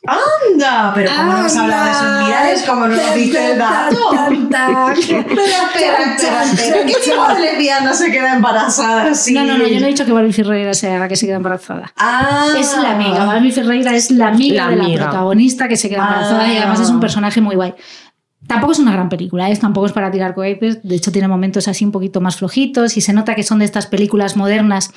[SPEAKER 1] ¡Anda! Pero ¿cómo no hemos hablado de eso? Mira, es como no nos diste el dato. Espera, espera, espera, espera. ¿Qué tipo de lesbiana se queda embarazada así?
[SPEAKER 3] No, no, no, yo no he dicho que Barbie Ferreira sea la que se queda embarazada.
[SPEAKER 1] Ah.
[SPEAKER 3] Es la amiga, Barbie Ferreira es la amiga
[SPEAKER 2] La
[SPEAKER 3] de la protagonista que se queda embarazada y
[SPEAKER 1] Ah.
[SPEAKER 3] además es un personaje muy guay. Tampoco es una gran película, ¿eh? tampoco es para tirar cohetes, de hecho tiene momentos así un poquito más flojitos y se nota que son de estas películas modernas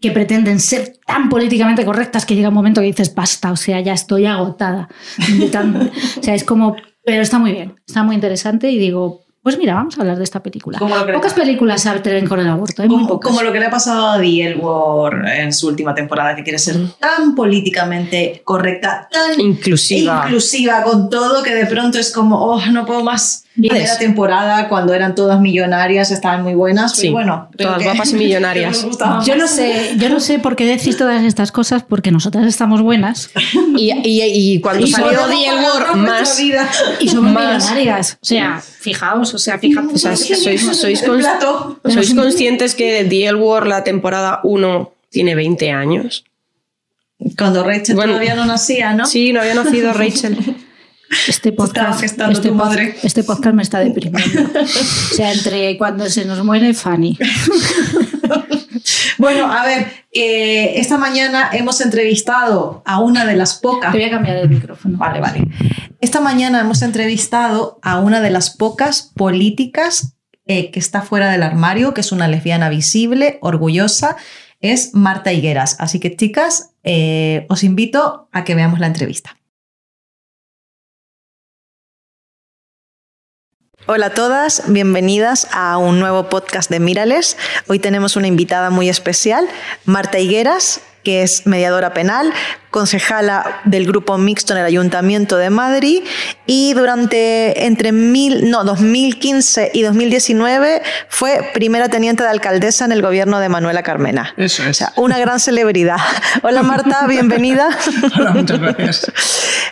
[SPEAKER 3] que pretenden ser tan políticamente correctas que llega un momento que dices, basta, o sea, ya estoy agotada. o sea, es como, pero está muy bien, está muy interesante y digo, pues mira, vamos a hablar de esta película.
[SPEAKER 1] Como lo que le
[SPEAKER 3] Pocas películas se atreven con el aborto, hay muy
[SPEAKER 1] Como,
[SPEAKER 3] pocas.
[SPEAKER 1] como lo que le ha pasado a Diel War en su última temporada, que quiere ser tan políticamente correcta, tan
[SPEAKER 2] Inclusiva.
[SPEAKER 1] inclusiva con todo, que de pronto es como, oh, no puedo más. Primera temporada, cuando eran todas millonarias, estaban muy buenas. Pero
[SPEAKER 2] Sí,
[SPEAKER 1] bueno,
[SPEAKER 2] todas
[SPEAKER 1] que-
[SPEAKER 2] guapas y millonarias.
[SPEAKER 3] Yo no sé, yo no sé por qué decís todas estas cosas, porque nosotras estamos buenas
[SPEAKER 2] Y, y- y cuando
[SPEAKER 1] Y
[SPEAKER 2] salió
[SPEAKER 1] nuestra
[SPEAKER 2] más.
[SPEAKER 1] vida.
[SPEAKER 3] y somos
[SPEAKER 2] Más.
[SPEAKER 3] millonarias. O sea, fijaos, o sea, fijaos.
[SPEAKER 2] O sea, sois, sois,
[SPEAKER 1] El
[SPEAKER 2] cons-
[SPEAKER 1] plato.
[SPEAKER 2] ¿sois conscientes que The L Word, la temporada 1, tiene 20 años?
[SPEAKER 1] Cuando Rachel
[SPEAKER 2] Bueno.
[SPEAKER 1] todavía no nacía, ¿no?
[SPEAKER 2] Sí, no había nacido Rachel.
[SPEAKER 3] Este podcast,
[SPEAKER 1] gestando
[SPEAKER 3] este,
[SPEAKER 1] tu
[SPEAKER 3] pod-
[SPEAKER 1] madre.
[SPEAKER 3] este podcast me está deprimiendo. O sea, entre cuando se nos muere Fanny.
[SPEAKER 1] Bueno, a ver, eh, esta mañana hemos entrevistado a una de las pocas.
[SPEAKER 3] Te voy a cambiar el micrófono.
[SPEAKER 1] Vale, vale. Esta mañana hemos entrevistado a una de las pocas políticas eh, que está fuera del armario, que es una lesbiana visible, orgullosa, es Marta Higueras. Así que, chicas, eh, os invito a que veamos la entrevista. Hola a todas, bienvenidas a un nuevo podcast de Mírales. Hoy tenemos una invitada muy especial, Marta Higueras, que es mediadora penal, concejala del grupo mixto en el Ayuntamiento de Madrid y durante entre mil, no, 2015 y 2019 fue primera teniente de alcaldesa en el gobierno de Manuela Carmena.
[SPEAKER 4] Eso es.
[SPEAKER 1] O sea, una gran celebridad. Hola Marta, bienvenida.
[SPEAKER 4] Hola, muchas gracias.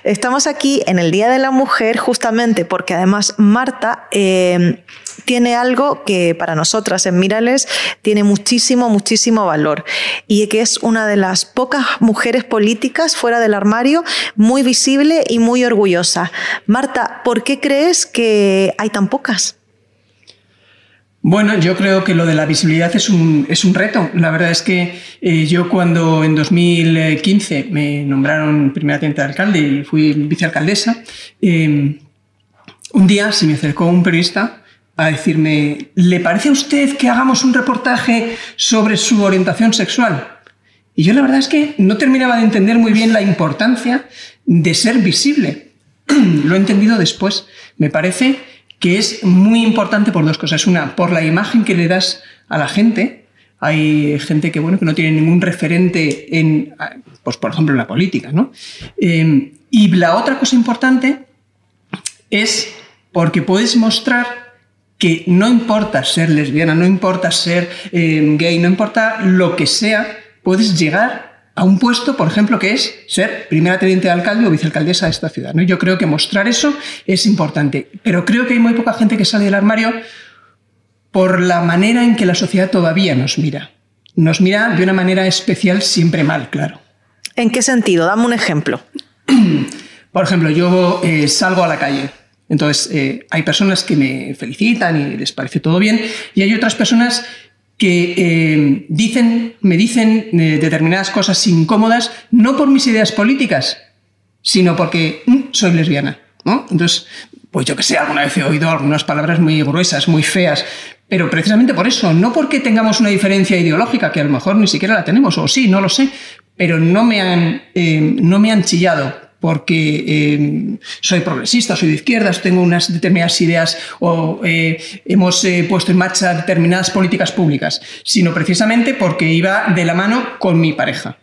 [SPEAKER 1] Estamos aquí en el Día de la Mujer justamente porque además Marta eh, tiene algo que para nosotras en Mirales tiene muchísimo, muchísimo valor y que es una de las pocas mujeres políticas fuera del armario, muy visible y muy orgullosa. Marta, ¿por qué crees que hay tan pocas?
[SPEAKER 4] Bueno, yo creo que lo de la visibilidad es un, es un reto. La verdad es que eh, yo cuando en 2015 me nombraron primera teniente de alcalde y fui vicealcaldesa, eh, un día se me acercó un periodista a decirme, ¿le parece a usted que hagamos un reportaje sobre su orientación sexual? Y yo la verdad es que no terminaba de entender muy bien la importancia de ser visible. Lo he entendido después. Me parece que es muy importante por dos cosas. Una, por la imagen que le das a la gente. Hay gente que, bueno, que no tiene ningún referente en, pues, por ejemplo, en la política. ¿no? Eh, y la otra cosa importante es porque puedes mostrar que no importa ser lesbiana, no importa ser eh, gay, no importa lo que sea, puedes llegar a un puesto, por ejemplo, que es ser primera teniente de alcalde o vicealcaldesa de esta ciudad. ¿no? Yo creo que mostrar eso es importante, pero creo que hay muy poca gente que sale del armario por la manera en que la sociedad todavía nos mira. Nos mira de una manera especial, siempre mal, claro.
[SPEAKER 1] ¿En qué sentido? Dame un ejemplo.
[SPEAKER 4] Por ejemplo, yo eh, salgo a la calle. Entonces, eh, hay personas que me felicitan y les parece todo bien, y hay otras personas que eh, dicen, me dicen eh, determinadas cosas incómodas, no por mis ideas políticas, sino porque mm, soy lesbiana. Entonces, pues yo que sé, alguna vez he oído algunas palabras muy gruesas, muy feas, pero precisamente por eso, no porque tengamos una diferencia ideológica, que a lo mejor ni siquiera la tenemos, o sí, no lo sé, pero no me han, no me han chillado porque eh, soy progresista, soy de izquierdas, tengo unas determinadas ideas o eh, hemos eh, puesto en marcha determinadas políticas públicas, sino precisamente porque iba de la mano con mi pareja.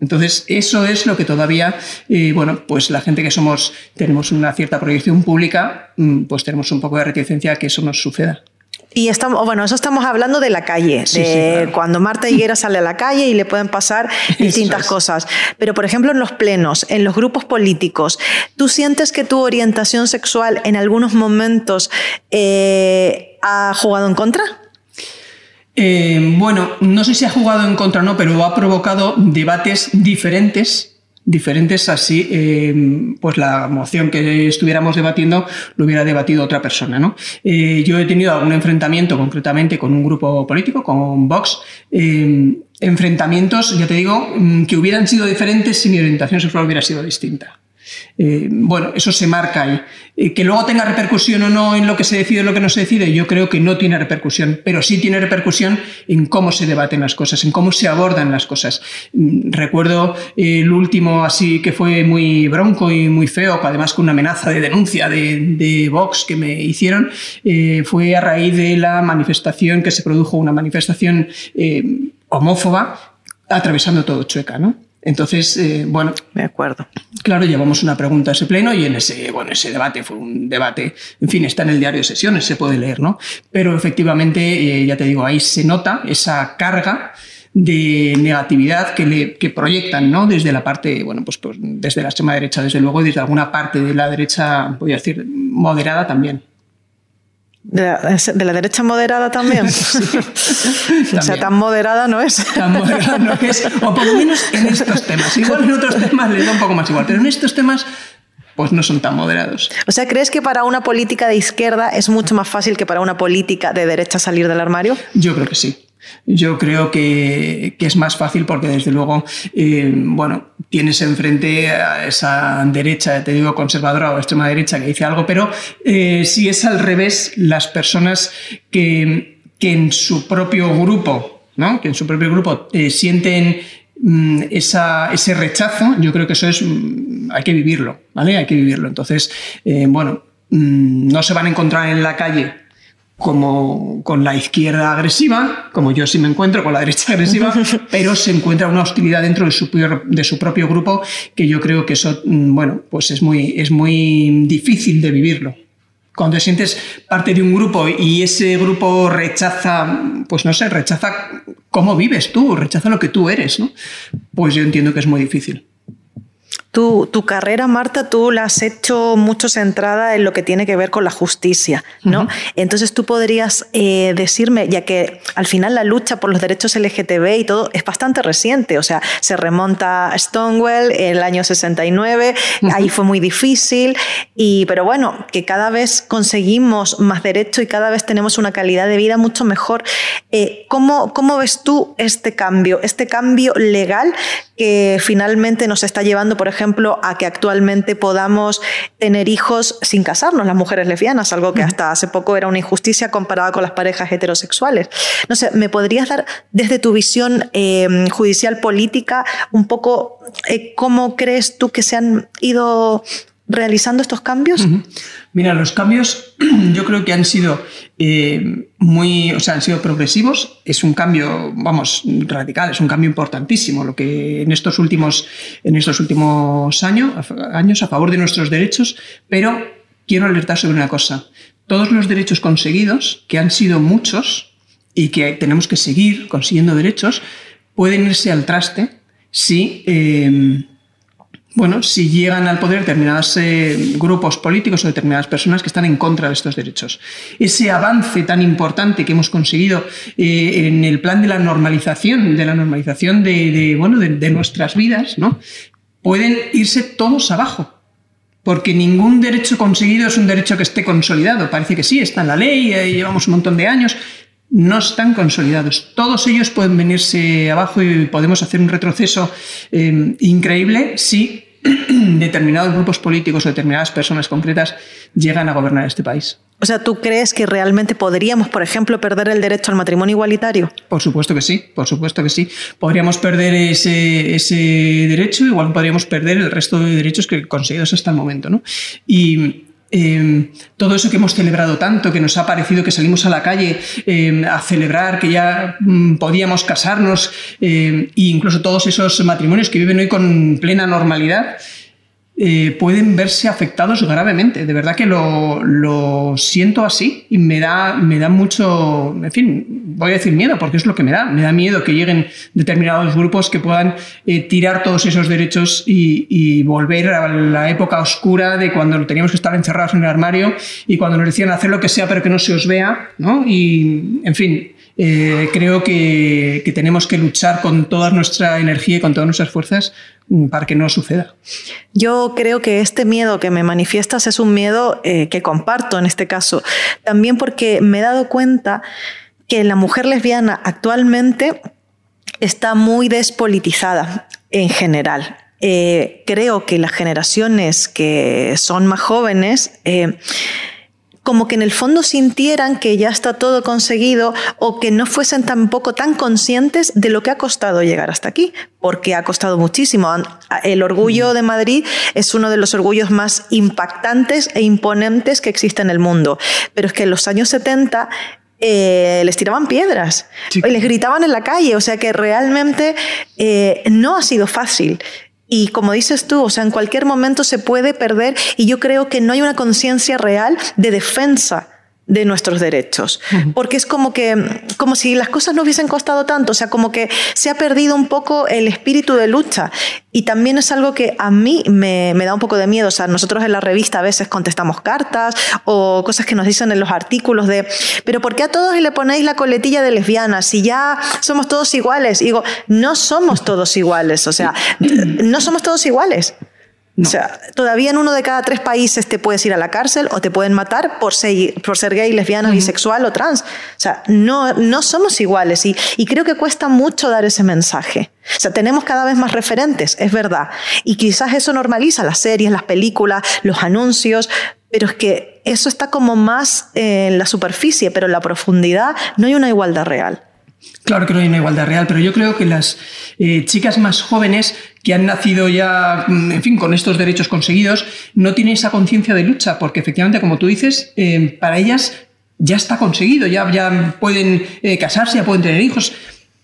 [SPEAKER 4] Entonces, eso es lo que todavía, eh, bueno, pues la gente que somos, tenemos una cierta proyección pública, mm, pues tenemos un poco de reticencia a que eso nos suceda.
[SPEAKER 1] Y estamos, bueno, eso estamos hablando de la calle,
[SPEAKER 4] Sí,
[SPEAKER 1] de
[SPEAKER 4] sí, claro.
[SPEAKER 1] cuando Marta Higuera sale a la calle y le pueden pasar distintas
[SPEAKER 4] es.
[SPEAKER 1] cosas. Pero, por ejemplo, en los plenos, en los grupos políticos, ¿tú sientes que tu orientación sexual en algunos momentos eh, ha jugado en contra?
[SPEAKER 4] Eh, bueno, no sé si ha jugado en contra o no, pero ha provocado debates diferentes. Diferentes así, eh, pues la moción que estuviéramos debatiendo lo hubiera debatido otra persona. ¿no? Eh, yo he tenido algún enfrentamiento concretamente con un grupo político, con Vox, eh, enfrentamientos, ya te digo, mm, que hubieran sido diferentes si mi orientación sexual hubiera sido distinta. Eh, bueno, eso se marca ahí. Eh, que luego tenga repercusión o no en lo que se decide o en lo que no se decide, yo creo que no tiene repercusión, pero sí tiene repercusión en cómo se debaten las cosas, en cómo se abordan las cosas. Mm, Recuerdo eh, el último así que fue muy bronco y muy feo, además con una amenaza de denuncia de, Vox que me hicieron, fue a raíz de la manifestación que se produjo, una manifestación homófoba atravesando todo Chueca, ¿no? Entonces, eh, bueno.
[SPEAKER 1] De acuerdo.
[SPEAKER 4] Claro, llevamos una pregunta a ese pleno y en ese, bueno, ese debate fue un debate, en fin, está en el diario de sesiones, se puede leer, ¿no? Pero efectivamente, eh, ya te digo, ahí se nota esa carga de negatividad que, le, que proyectan ¿no? desde la parte, bueno, pues, pues, desde la extrema derecha, desde luego, y desde alguna parte de la derecha, voy a decir, moderada también.
[SPEAKER 1] De la, derecha moderada también. o sea, tan moderada no es.
[SPEAKER 4] Tan moderada no es. O por lo menos en estos temas. Igual en otros temas les da un poco más igual, pero en estos temas pues no son tan moderados.
[SPEAKER 1] O sea, ¿crees que para una política de izquierda es mucho más fácil que para una política de derecha salir del armario?
[SPEAKER 4] Yo creo que sí. Yo creo que, es más fácil porque desde luego, eh, bueno, tienes enfrente a esa derecha, te digo conservadora o extrema derecha que dice algo, pero eh, si es al revés, las personas que, que, en su propio grupo, ¿no? que en su propio grupo eh, sienten mm, ese rechazo, yo creo que eso es, mm, hay que vivirlo, ¿vale? Hay que vivirlo. Entonces, bueno, mm, no se van a encontrar en la calle como con la izquierda agresiva, como yo sí me encuentro con la derecha agresiva, pero se encuentra una hostilidad dentro de su, de su propio grupo que yo creo que eso, mm, bueno, pues es muy, es muy difícil de vivirlo. Cuando te sientes parte de un grupo y ese grupo rechaza, pues no sé, rechaza cómo vives tú, rechaza lo que tú eres, ¿no? Pues yo entiendo que es muy difícil.
[SPEAKER 1] Tu, tu, carrera, Marta, tú la has hecho mucho centrada en lo que tiene que ver con la justicia, ¿no? Entonces tú podrías eh, decirme, ya que al final la lucha por los derechos LGTB y todo es bastante reciente, o sea, se remonta a Stonewall el año 69, ahí fue muy difícil, y, pero bueno, que cada vez conseguimos más derechos y cada vez tenemos una calidad de vida mucho mejor. Eh, ¿cómo, ¿Cómo ves tú este cambio, este cambio legal que finalmente nos está llevando, por ejemplo, a que actualmente podamos tener hijos sin casarnos, las mujeres lesbianas, algo que hasta hace poco era una injusticia comparada con las parejas heterosexuales. No sé, ¿me podrías dar desde tu visión em, judicial política un poco eh, cómo crees tú que se han ido realizando estos cambios?
[SPEAKER 4] Mira, los cambios yo creo que han sido eh, muy, o sea, han sido progresivos. Es un cambio, vamos, radical, es un cambio importantísimo lo que en estos últimos, en estos últimos años, años a favor de nuestros derechos, pero quiero alertar sobre una cosa. Todos los derechos conseguidos, que han sido muchos y que tenemos que seguir consiguiendo derechos, pueden irse al traste si eh, bueno, si llegan al poder determinados eh, grupos políticos o determinadas personas que están en contra de estos derechos. Ese avance tan importante que hemos conseguido eh, en el plan de la normalización, de la normalización de, bueno, de, nuestras vidas, ¿no? pueden irse todos abajo. Porque ningún derecho conseguido es un derecho que esté consolidado. Parece que sí, está en la ley, eh, llevamos un montón de años, no están consolidados. Todos ellos pueden venirse abajo y podemos hacer un retroceso increíble si determinados grupos políticos o determinadas personas concretas llegan a gobernar este país.
[SPEAKER 1] O sea, ¿tú crees que realmente podríamos, por ejemplo, perder el derecho al matrimonio igualitario?
[SPEAKER 4] Por supuesto que sí, por supuesto que sí. Podríamos perder ese, ese derecho, igual podríamos perder el resto de derechos que conseguidos hasta el momento. ¿no? Y Em, todo eso que hemos celebrado tanto, que nos ha parecido que salimos a la calle em, a celebrar, que ya mm, podíamos casarnos, em, e incluso todos esos matrimonios que viven hoy con plena normalidad, eh, pueden verse afectados gravemente. De verdad que lo, siento así y me da, me da mucho, en fin, voy a decir miedo porque es lo que me da. Me da miedo que lleguen determinados grupos que puedan eh, tirar todos esos derechos y, volver a la época oscura de cuando teníamos que estar encerrados en el armario y cuando nos decían hacer lo que sea pero que no se os vea, ¿no? Y, en fin, eh, creo que, que, tenemos que luchar con toda nuestra energía y con todas nuestras fuerzas para que no suceda.
[SPEAKER 1] Yo creo que este miedo que me manifiestas es un miedo eh, que comparto en este caso, también porque me he dado cuenta que la mujer lesbiana actualmente está muy despolitizada en general. Eh, creo que las generaciones que son más jóvenes como que en el fondo sintieran que ya está todo conseguido o que no fuesen tampoco tan conscientes de lo que ha costado llegar hasta aquí, porque ha costado muchísimo. El orgullo de Madrid es uno de los orgullos más impactantes e imponentes que existe en el mundo, pero es que en los años 70 eh, les tiraban piedras,
[SPEAKER 4] Sí.
[SPEAKER 1] les gritaban en la calle, o sea que realmente eh, no ha sido fácil. Y como dices tú, o sea, en cualquier momento se puede perder y yo creo que no hay una conciencia real de defensa de nuestros derechos, porque es como que como si las cosas no hubiesen costado tanto, o sea, como que se ha perdido un poco el espíritu de lucha. Y también es algo que a mí me, me da un poco de miedo, o sea, nosotros en la revista a veces contestamos cartas o cosas que nos dicen en los artículos de, pero ¿por qué a todos le ponéis la coletilla de lesbianas si ya somos todos iguales? Y digo, no somos todos iguales, o sea, no somos todos iguales.
[SPEAKER 4] No.
[SPEAKER 1] O sea, todavía en uno de cada tres países te puedes ir a la cárcel o te pueden matar por ser, por ser gay, lesbiana, bisexual o trans. O sea, no, no somos iguales y, y creo que cuesta mucho dar ese mensaje. O sea, tenemos cada vez más referentes, es verdad. Y quizás eso normaliza las series, las películas, los anuncios, pero es que eso está como más en la superficie, pero en la profundidad no hay una igualdad real.
[SPEAKER 4] Claro que no hay una igualdad real, pero yo creo que las eh, chicas más jóvenes que han nacido ya, mm, en fin, con estos derechos conseguidos, no tienen esa conciencia de lucha, porque efectivamente, como tú dices, eh, para ellas ya está conseguido, ya, pueden eh, casarse, ya pueden tener hijos.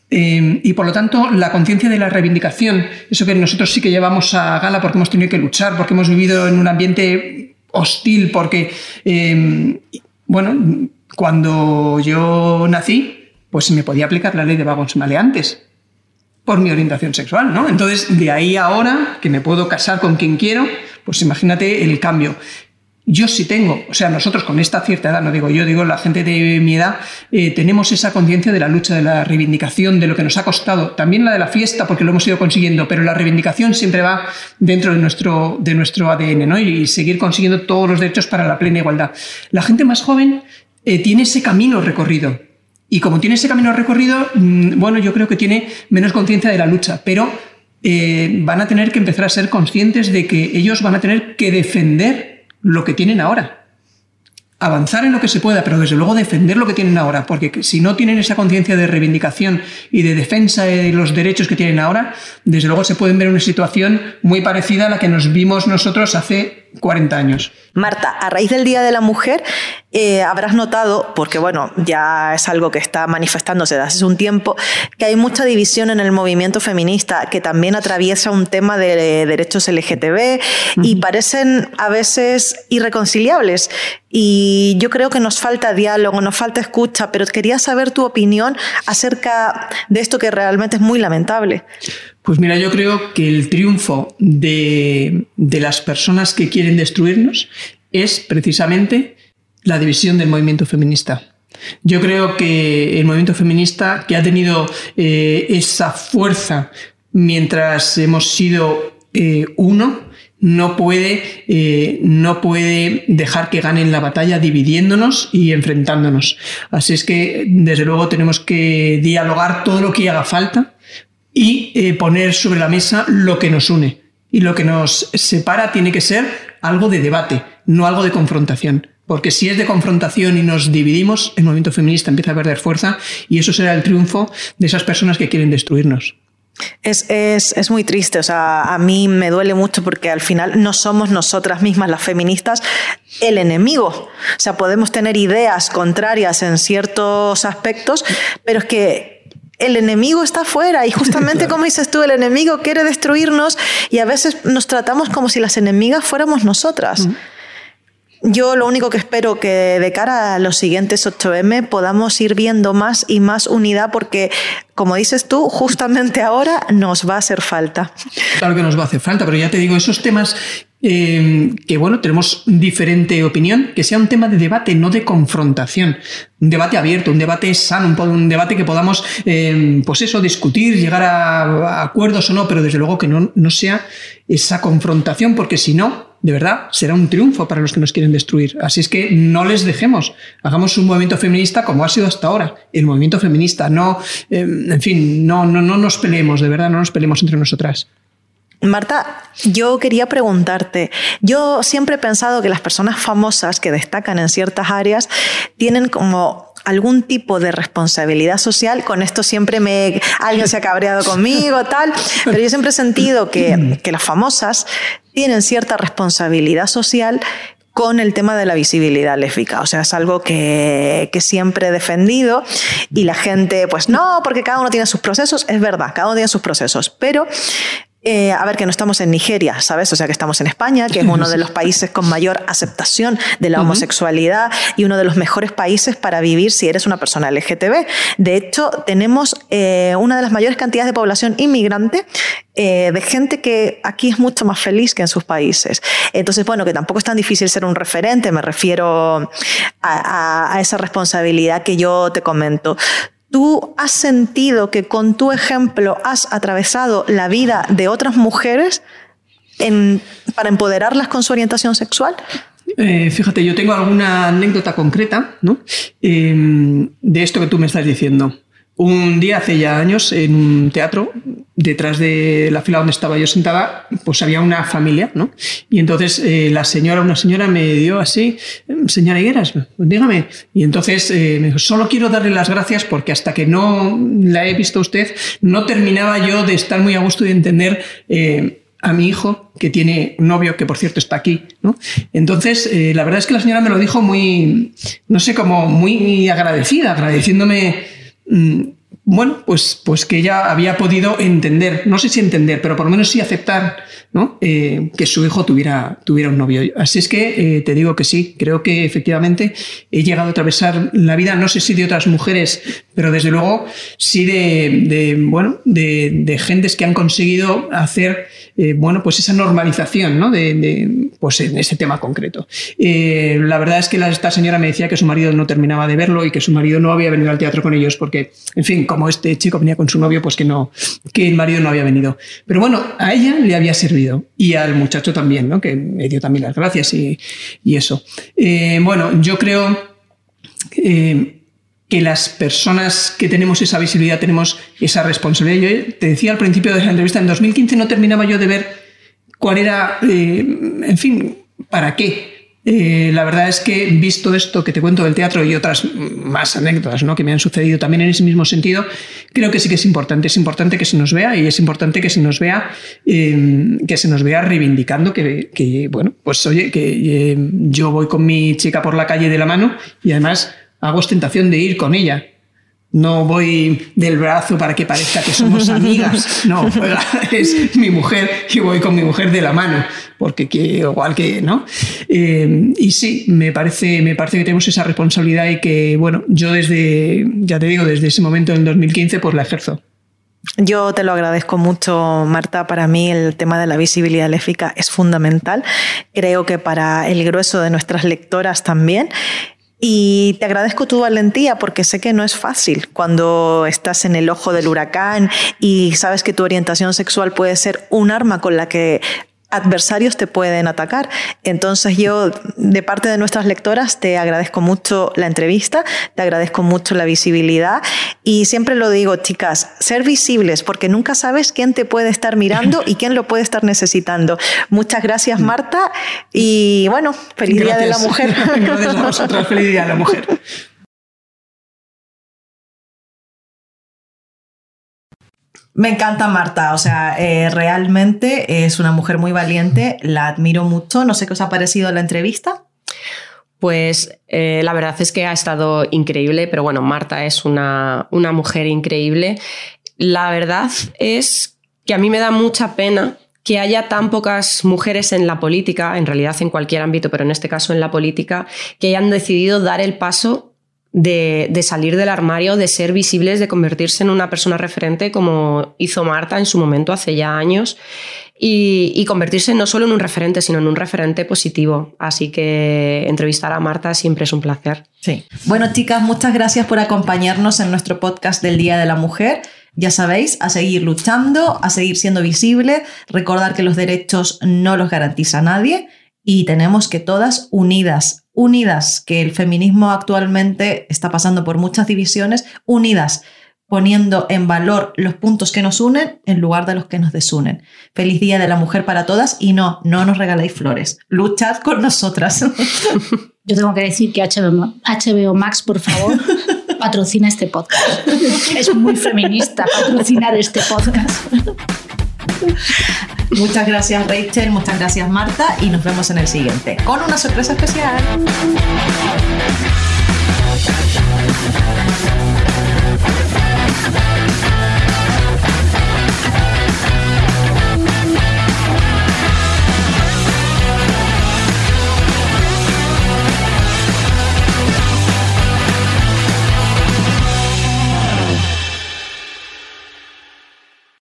[SPEAKER 4] Y por lo tanto, la conciencia de la reivindicación, eso que nosotros sí que llevamos a gala porque hemos tenido que luchar, porque hemos vivido en un ambiente hostil, porque, bueno, cuando yo nací, pues me podía aplicar la ley de vagos maleantes por mi orientación sexual, ¿no? Entonces, de ahí ahora, que me puedo casar con quien quiero, pues imagínate el cambio. Yo sí tengo, o sea, nosotros con esta cierta edad, no digo yo, digo la gente de mi edad, eh, tenemos esa conciencia de la lucha, de la reivindicación, de lo que nos ha costado, también la de la fiesta, porque lo hemos ido consiguiendo, pero la reivindicación siempre va dentro de nuestro, de nuestro ADN, ¿no? Y seguir consiguiendo todos los derechos para la plena igualdad. La gente más joven eh, tiene ese camino recorrido. Y como tiene ese camino recorrido, mm, bueno, yo creo que tiene menos conciencia de la lucha, pero eh, van a tener que empezar a ser conscientes de que ellos van a tener que defender lo que tienen ahora. Avanzar en lo que se pueda, pero desde luego defender lo que tienen ahora, porque si no tienen esa conciencia de reivindicación y de defensa de los derechos que tienen ahora, desde luego se pueden ver una situación muy parecida a la que nos vimos nosotros hace 40 años.
[SPEAKER 1] Marta, a raíz del Día de la Mujer, eh, habrás notado, porque bueno, ya es algo que está manifestándose desde hace un tiempo, que hay mucha división en el movimiento feminista, que también atraviesa un tema de derechos LGTB y parecen a veces irreconciliables. Y yo creo que nos falta diálogo, nos falta escucha, pero quería saber tu opinión acerca de esto que realmente es muy lamentable.
[SPEAKER 4] Pues mira, yo creo que el triunfo de, de las personas que quieren destruirnos es precisamente la división del movimiento feminista. Yo creo que el movimiento feminista que ha tenido eh, esa fuerza mientras hemos sido eh, uno, no puede, eh, no puede dejar que ganen la batalla dividiéndonos y enfrentándonos. Así es que, desde luego, tenemos que dialogar todo lo que haga falta y eh, poner sobre la mesa lo que nos une. Y lo que nos separa tiene que ser algo de debate, no algo de confrontación. Porque si es de confrontación y nos dividimos, el movimiento feminista empieza a perder fuerza y eso será el triunfo de esas personas que quieren destruirnos.
[SPEAKER 1] Es, es, es, muy triste, o sea, a mí me duele mucho porque al final no somos nosotras mismas las feministas el enemigo. O sea, podemos tener ideas contrarias en ciertos aspectos, pero es que el enemigo está afuera y justamente claro. como dices tú, el enemigo quiere destruirnos y a veces nos tratamos como si las enemigas fuéramos nosotras. Yo lo único que espero que de cara a los siguientes 8M podamos ir viendo más y más unidad porque, como dices tú, justamente ahora nos va a hacer falta.
[SPEAKER 4] Claro que nos va a hacer falta, pero ya te digo, esos temas eh, que, bueno, tenemos diferente opinión, que sea un tema de debate, no de confrontación. Un debate abierto, un debate sano, un, debate que podamos, eh, pues eso, discutir, llegar a, acuerdos o no, pero desde luego que no, no sea esa confrontación, porque si no, de verdad, será un triunfo para los que nos quieren destruir. Así es que no les dejemos. Hagamos un movimiento feminista como ha sido hasta ahora. El movimiento feminista. No, eh, en fin, no, no, no nos peleemos, de verdad, no nos peleemos entre nosotras.
[SPEAKER 1] Marta, yo quería preguntarte, yo siempre he pensado que las personas famosas que destacan en ciertas áreas tienen como algún tipo de responsabilidad social. Con esto siempre me alguien se ha cabreado conmigo, tal, pero yo siempre he sentido que, que las famosas tienen cierta responsabilidad social con el tema de la visibilidad lésbica. O sea, es algo que, que, siempre he defendido y la gente, pues no, porque cada uno tiene sus procesos. Es verdad, cada uno tiene sus procesos, pero eh, a ver, que no estamos en Nigeria, ¿sabes? O sea, que estamos en España, que es uno de los países con mayor aceptación de la homosexualidad y uno de los mejores países para vivir si eres una persona LGTB. De hecho, tenemos eh, una de las mayores cantidades de población inmigrante, eh, de gente que aquí es mucho más feliz que en sus países. Entonces, bueno, que tampoco es tan difícil ser un referente, me refiero a esa responsabilidad que yo te comento. ¿Tú has sentido que con tu ejemplo has atravesado la vida de otras mujeres para empoderarlas con su orientación sexual?
[SPEAKER 4] Eh, fíjate, yo tengo alguna anécdota concreta ¿no? Em, de esto que tú me estás diciendo. Un día, hace ya años, en un teatro, detrás de la fila donde estaba yo sentada, pues había una familia, ¿no? Y entonces eh, la señora, una señora me dio así, señora Higueras, dígame. Y entonces eh, me dijo, solo quiero darle las gracias porque hasta que no la he visto usted, no terminaba yo de estar muy a gusto y de entender eh, a mi hijo, que tiene un novio, que por cierto está aquí, ¿no? Entonces, la verdad es que la señora me lo dijo muy, no sé, como muy agradecida, agradeciéndome Mm, bueno, pues, pues que ella había podido entender, no sé si entender, pero por lo menos sí aceptar ¿no? Eh, que su hijo tuviera, tuviera un novio. Así es que eh, te digo que sí, creo que efectivamente he llegado a atravesar la vida, no sé si de otras mujeres, pero desde luego sí de, bueno, de, de gentes que han conseguido hacer eh, bueno, pues esa normalización ¿no? de, pues en ese tema concreto. La verdad es que esta señora me decía que su marido no terminaba de verlo y que su marido no había venido al teatro con ellos porque, en fin, como este chico venía con su novio, pues que no, que el marido no había venido. Pero bueno, a ella le había servido y al muchacho también, ¿no? que me dio también las gracias y, eso. Eh, bueno, yo creo que las personas que tenemos esa visibilidad tenemos esa responsabilidad. Yo te decía al principio de la entrevista, en 2015 no terminaba yo de ver cuál era, eh, en fin, para qué. Eh, la verdad es que visto esto que te cuento del teatro y otras más anécdotas ¿no? que me han sucedido también en ese mismo sentido, creo que sí que es importante. Es importante que se nos vea y es importante que se nos vea, eh, que se nos vea reivindicando que, bueno, pues oye, que yo voy con mi chica por la calle de la mano y además hago ostentación de ir con ella. No voy del brazo para que parezca que somos amigas. No, es mi mujer y voy con mi mujer de la mano, porque igual que, ¿no? Eh, y sí, me parece, me parece que tenemos esa responsabilidad y que, bueno, yo desde, ya te digo, desde ese momento en 2015, pues la ejerzo.
[SPEAKER 1] Yo te lo agradezco mucho, Marta. Para mí el tema de la visibilidad lésbica es fundamental. Creo que para el grueso de nuestras lectoras también. Y te agradezco tu valentía porque sé que no es fácil cuando estás en el ojo del huracán y sabes que tu orientación sexual puede ser un arma con la que adversarios te pueden atacar. Entonces yo, de parte de nuestras lectoras, te agradezco mucho la entrevista, te agradezco mucho la visibilidad y siempre lo digo, chicas, ser visibles porque nunca sabes quién te puede estar mirando y quién lo puede estar necesitando. Muchas gracias, Marta, y bueno, feliz Día de la Mujer.
[SPEAKER 4] Gracias a vosotros, feliz Día de la Mujer.
[SPEAKER 1] Me encanta Marta, o sea, eh, realmente es una mujer muy valiente, la admiro mucho. No sé qué os ha parecido la entrevista.
[SPEAKER 2] Pues eh, la verdad es que ha estado increíble, pero bueno, Marta es una, una mujer increíble. La verdad es que a mí me da mucha pena que haya tan pocas mujeres en la política, en realidad en cualquier ámbito, pero en este caso en la política, que hayan decidido dar el paso de, salir del armario, de ser visibles, de convertirse en una persona referente como hizo Marta en su momento hace ya años y, convertirse no solo en un referente, sino en un referente positivo. Así que entrevistar a Marta siempre es un placer.
[SPEAKER 1] Sí. Bueno, chicas, muchas gracias por acompañarnos en nuestro podcast del Día de la Mujer. Ya sabéis, a seguir luchando, a seguir siendo visible, recordar que los derechos no los garantiza nadie y tenemos que todas unidas unidas, que el feminismo actualmente está pasando por muchas divisiones, unidas, poniendo en valor los puntos que nos unen en lugar de los que nos desunen. Feliz Día de la Mujer para todas y no, no nos regaléis flores, luchad con nosotras.
[SPEAKER 3] Yo tengo que decir que HBO, HBO Max, por favor, patrocina este podcast. Es muy feminista patrocinar este podcast.
[SPEAKER 1] muchas gracias Rachel, muchas gracias Marta y nos vemos en el siguiente con una sorpresa especial.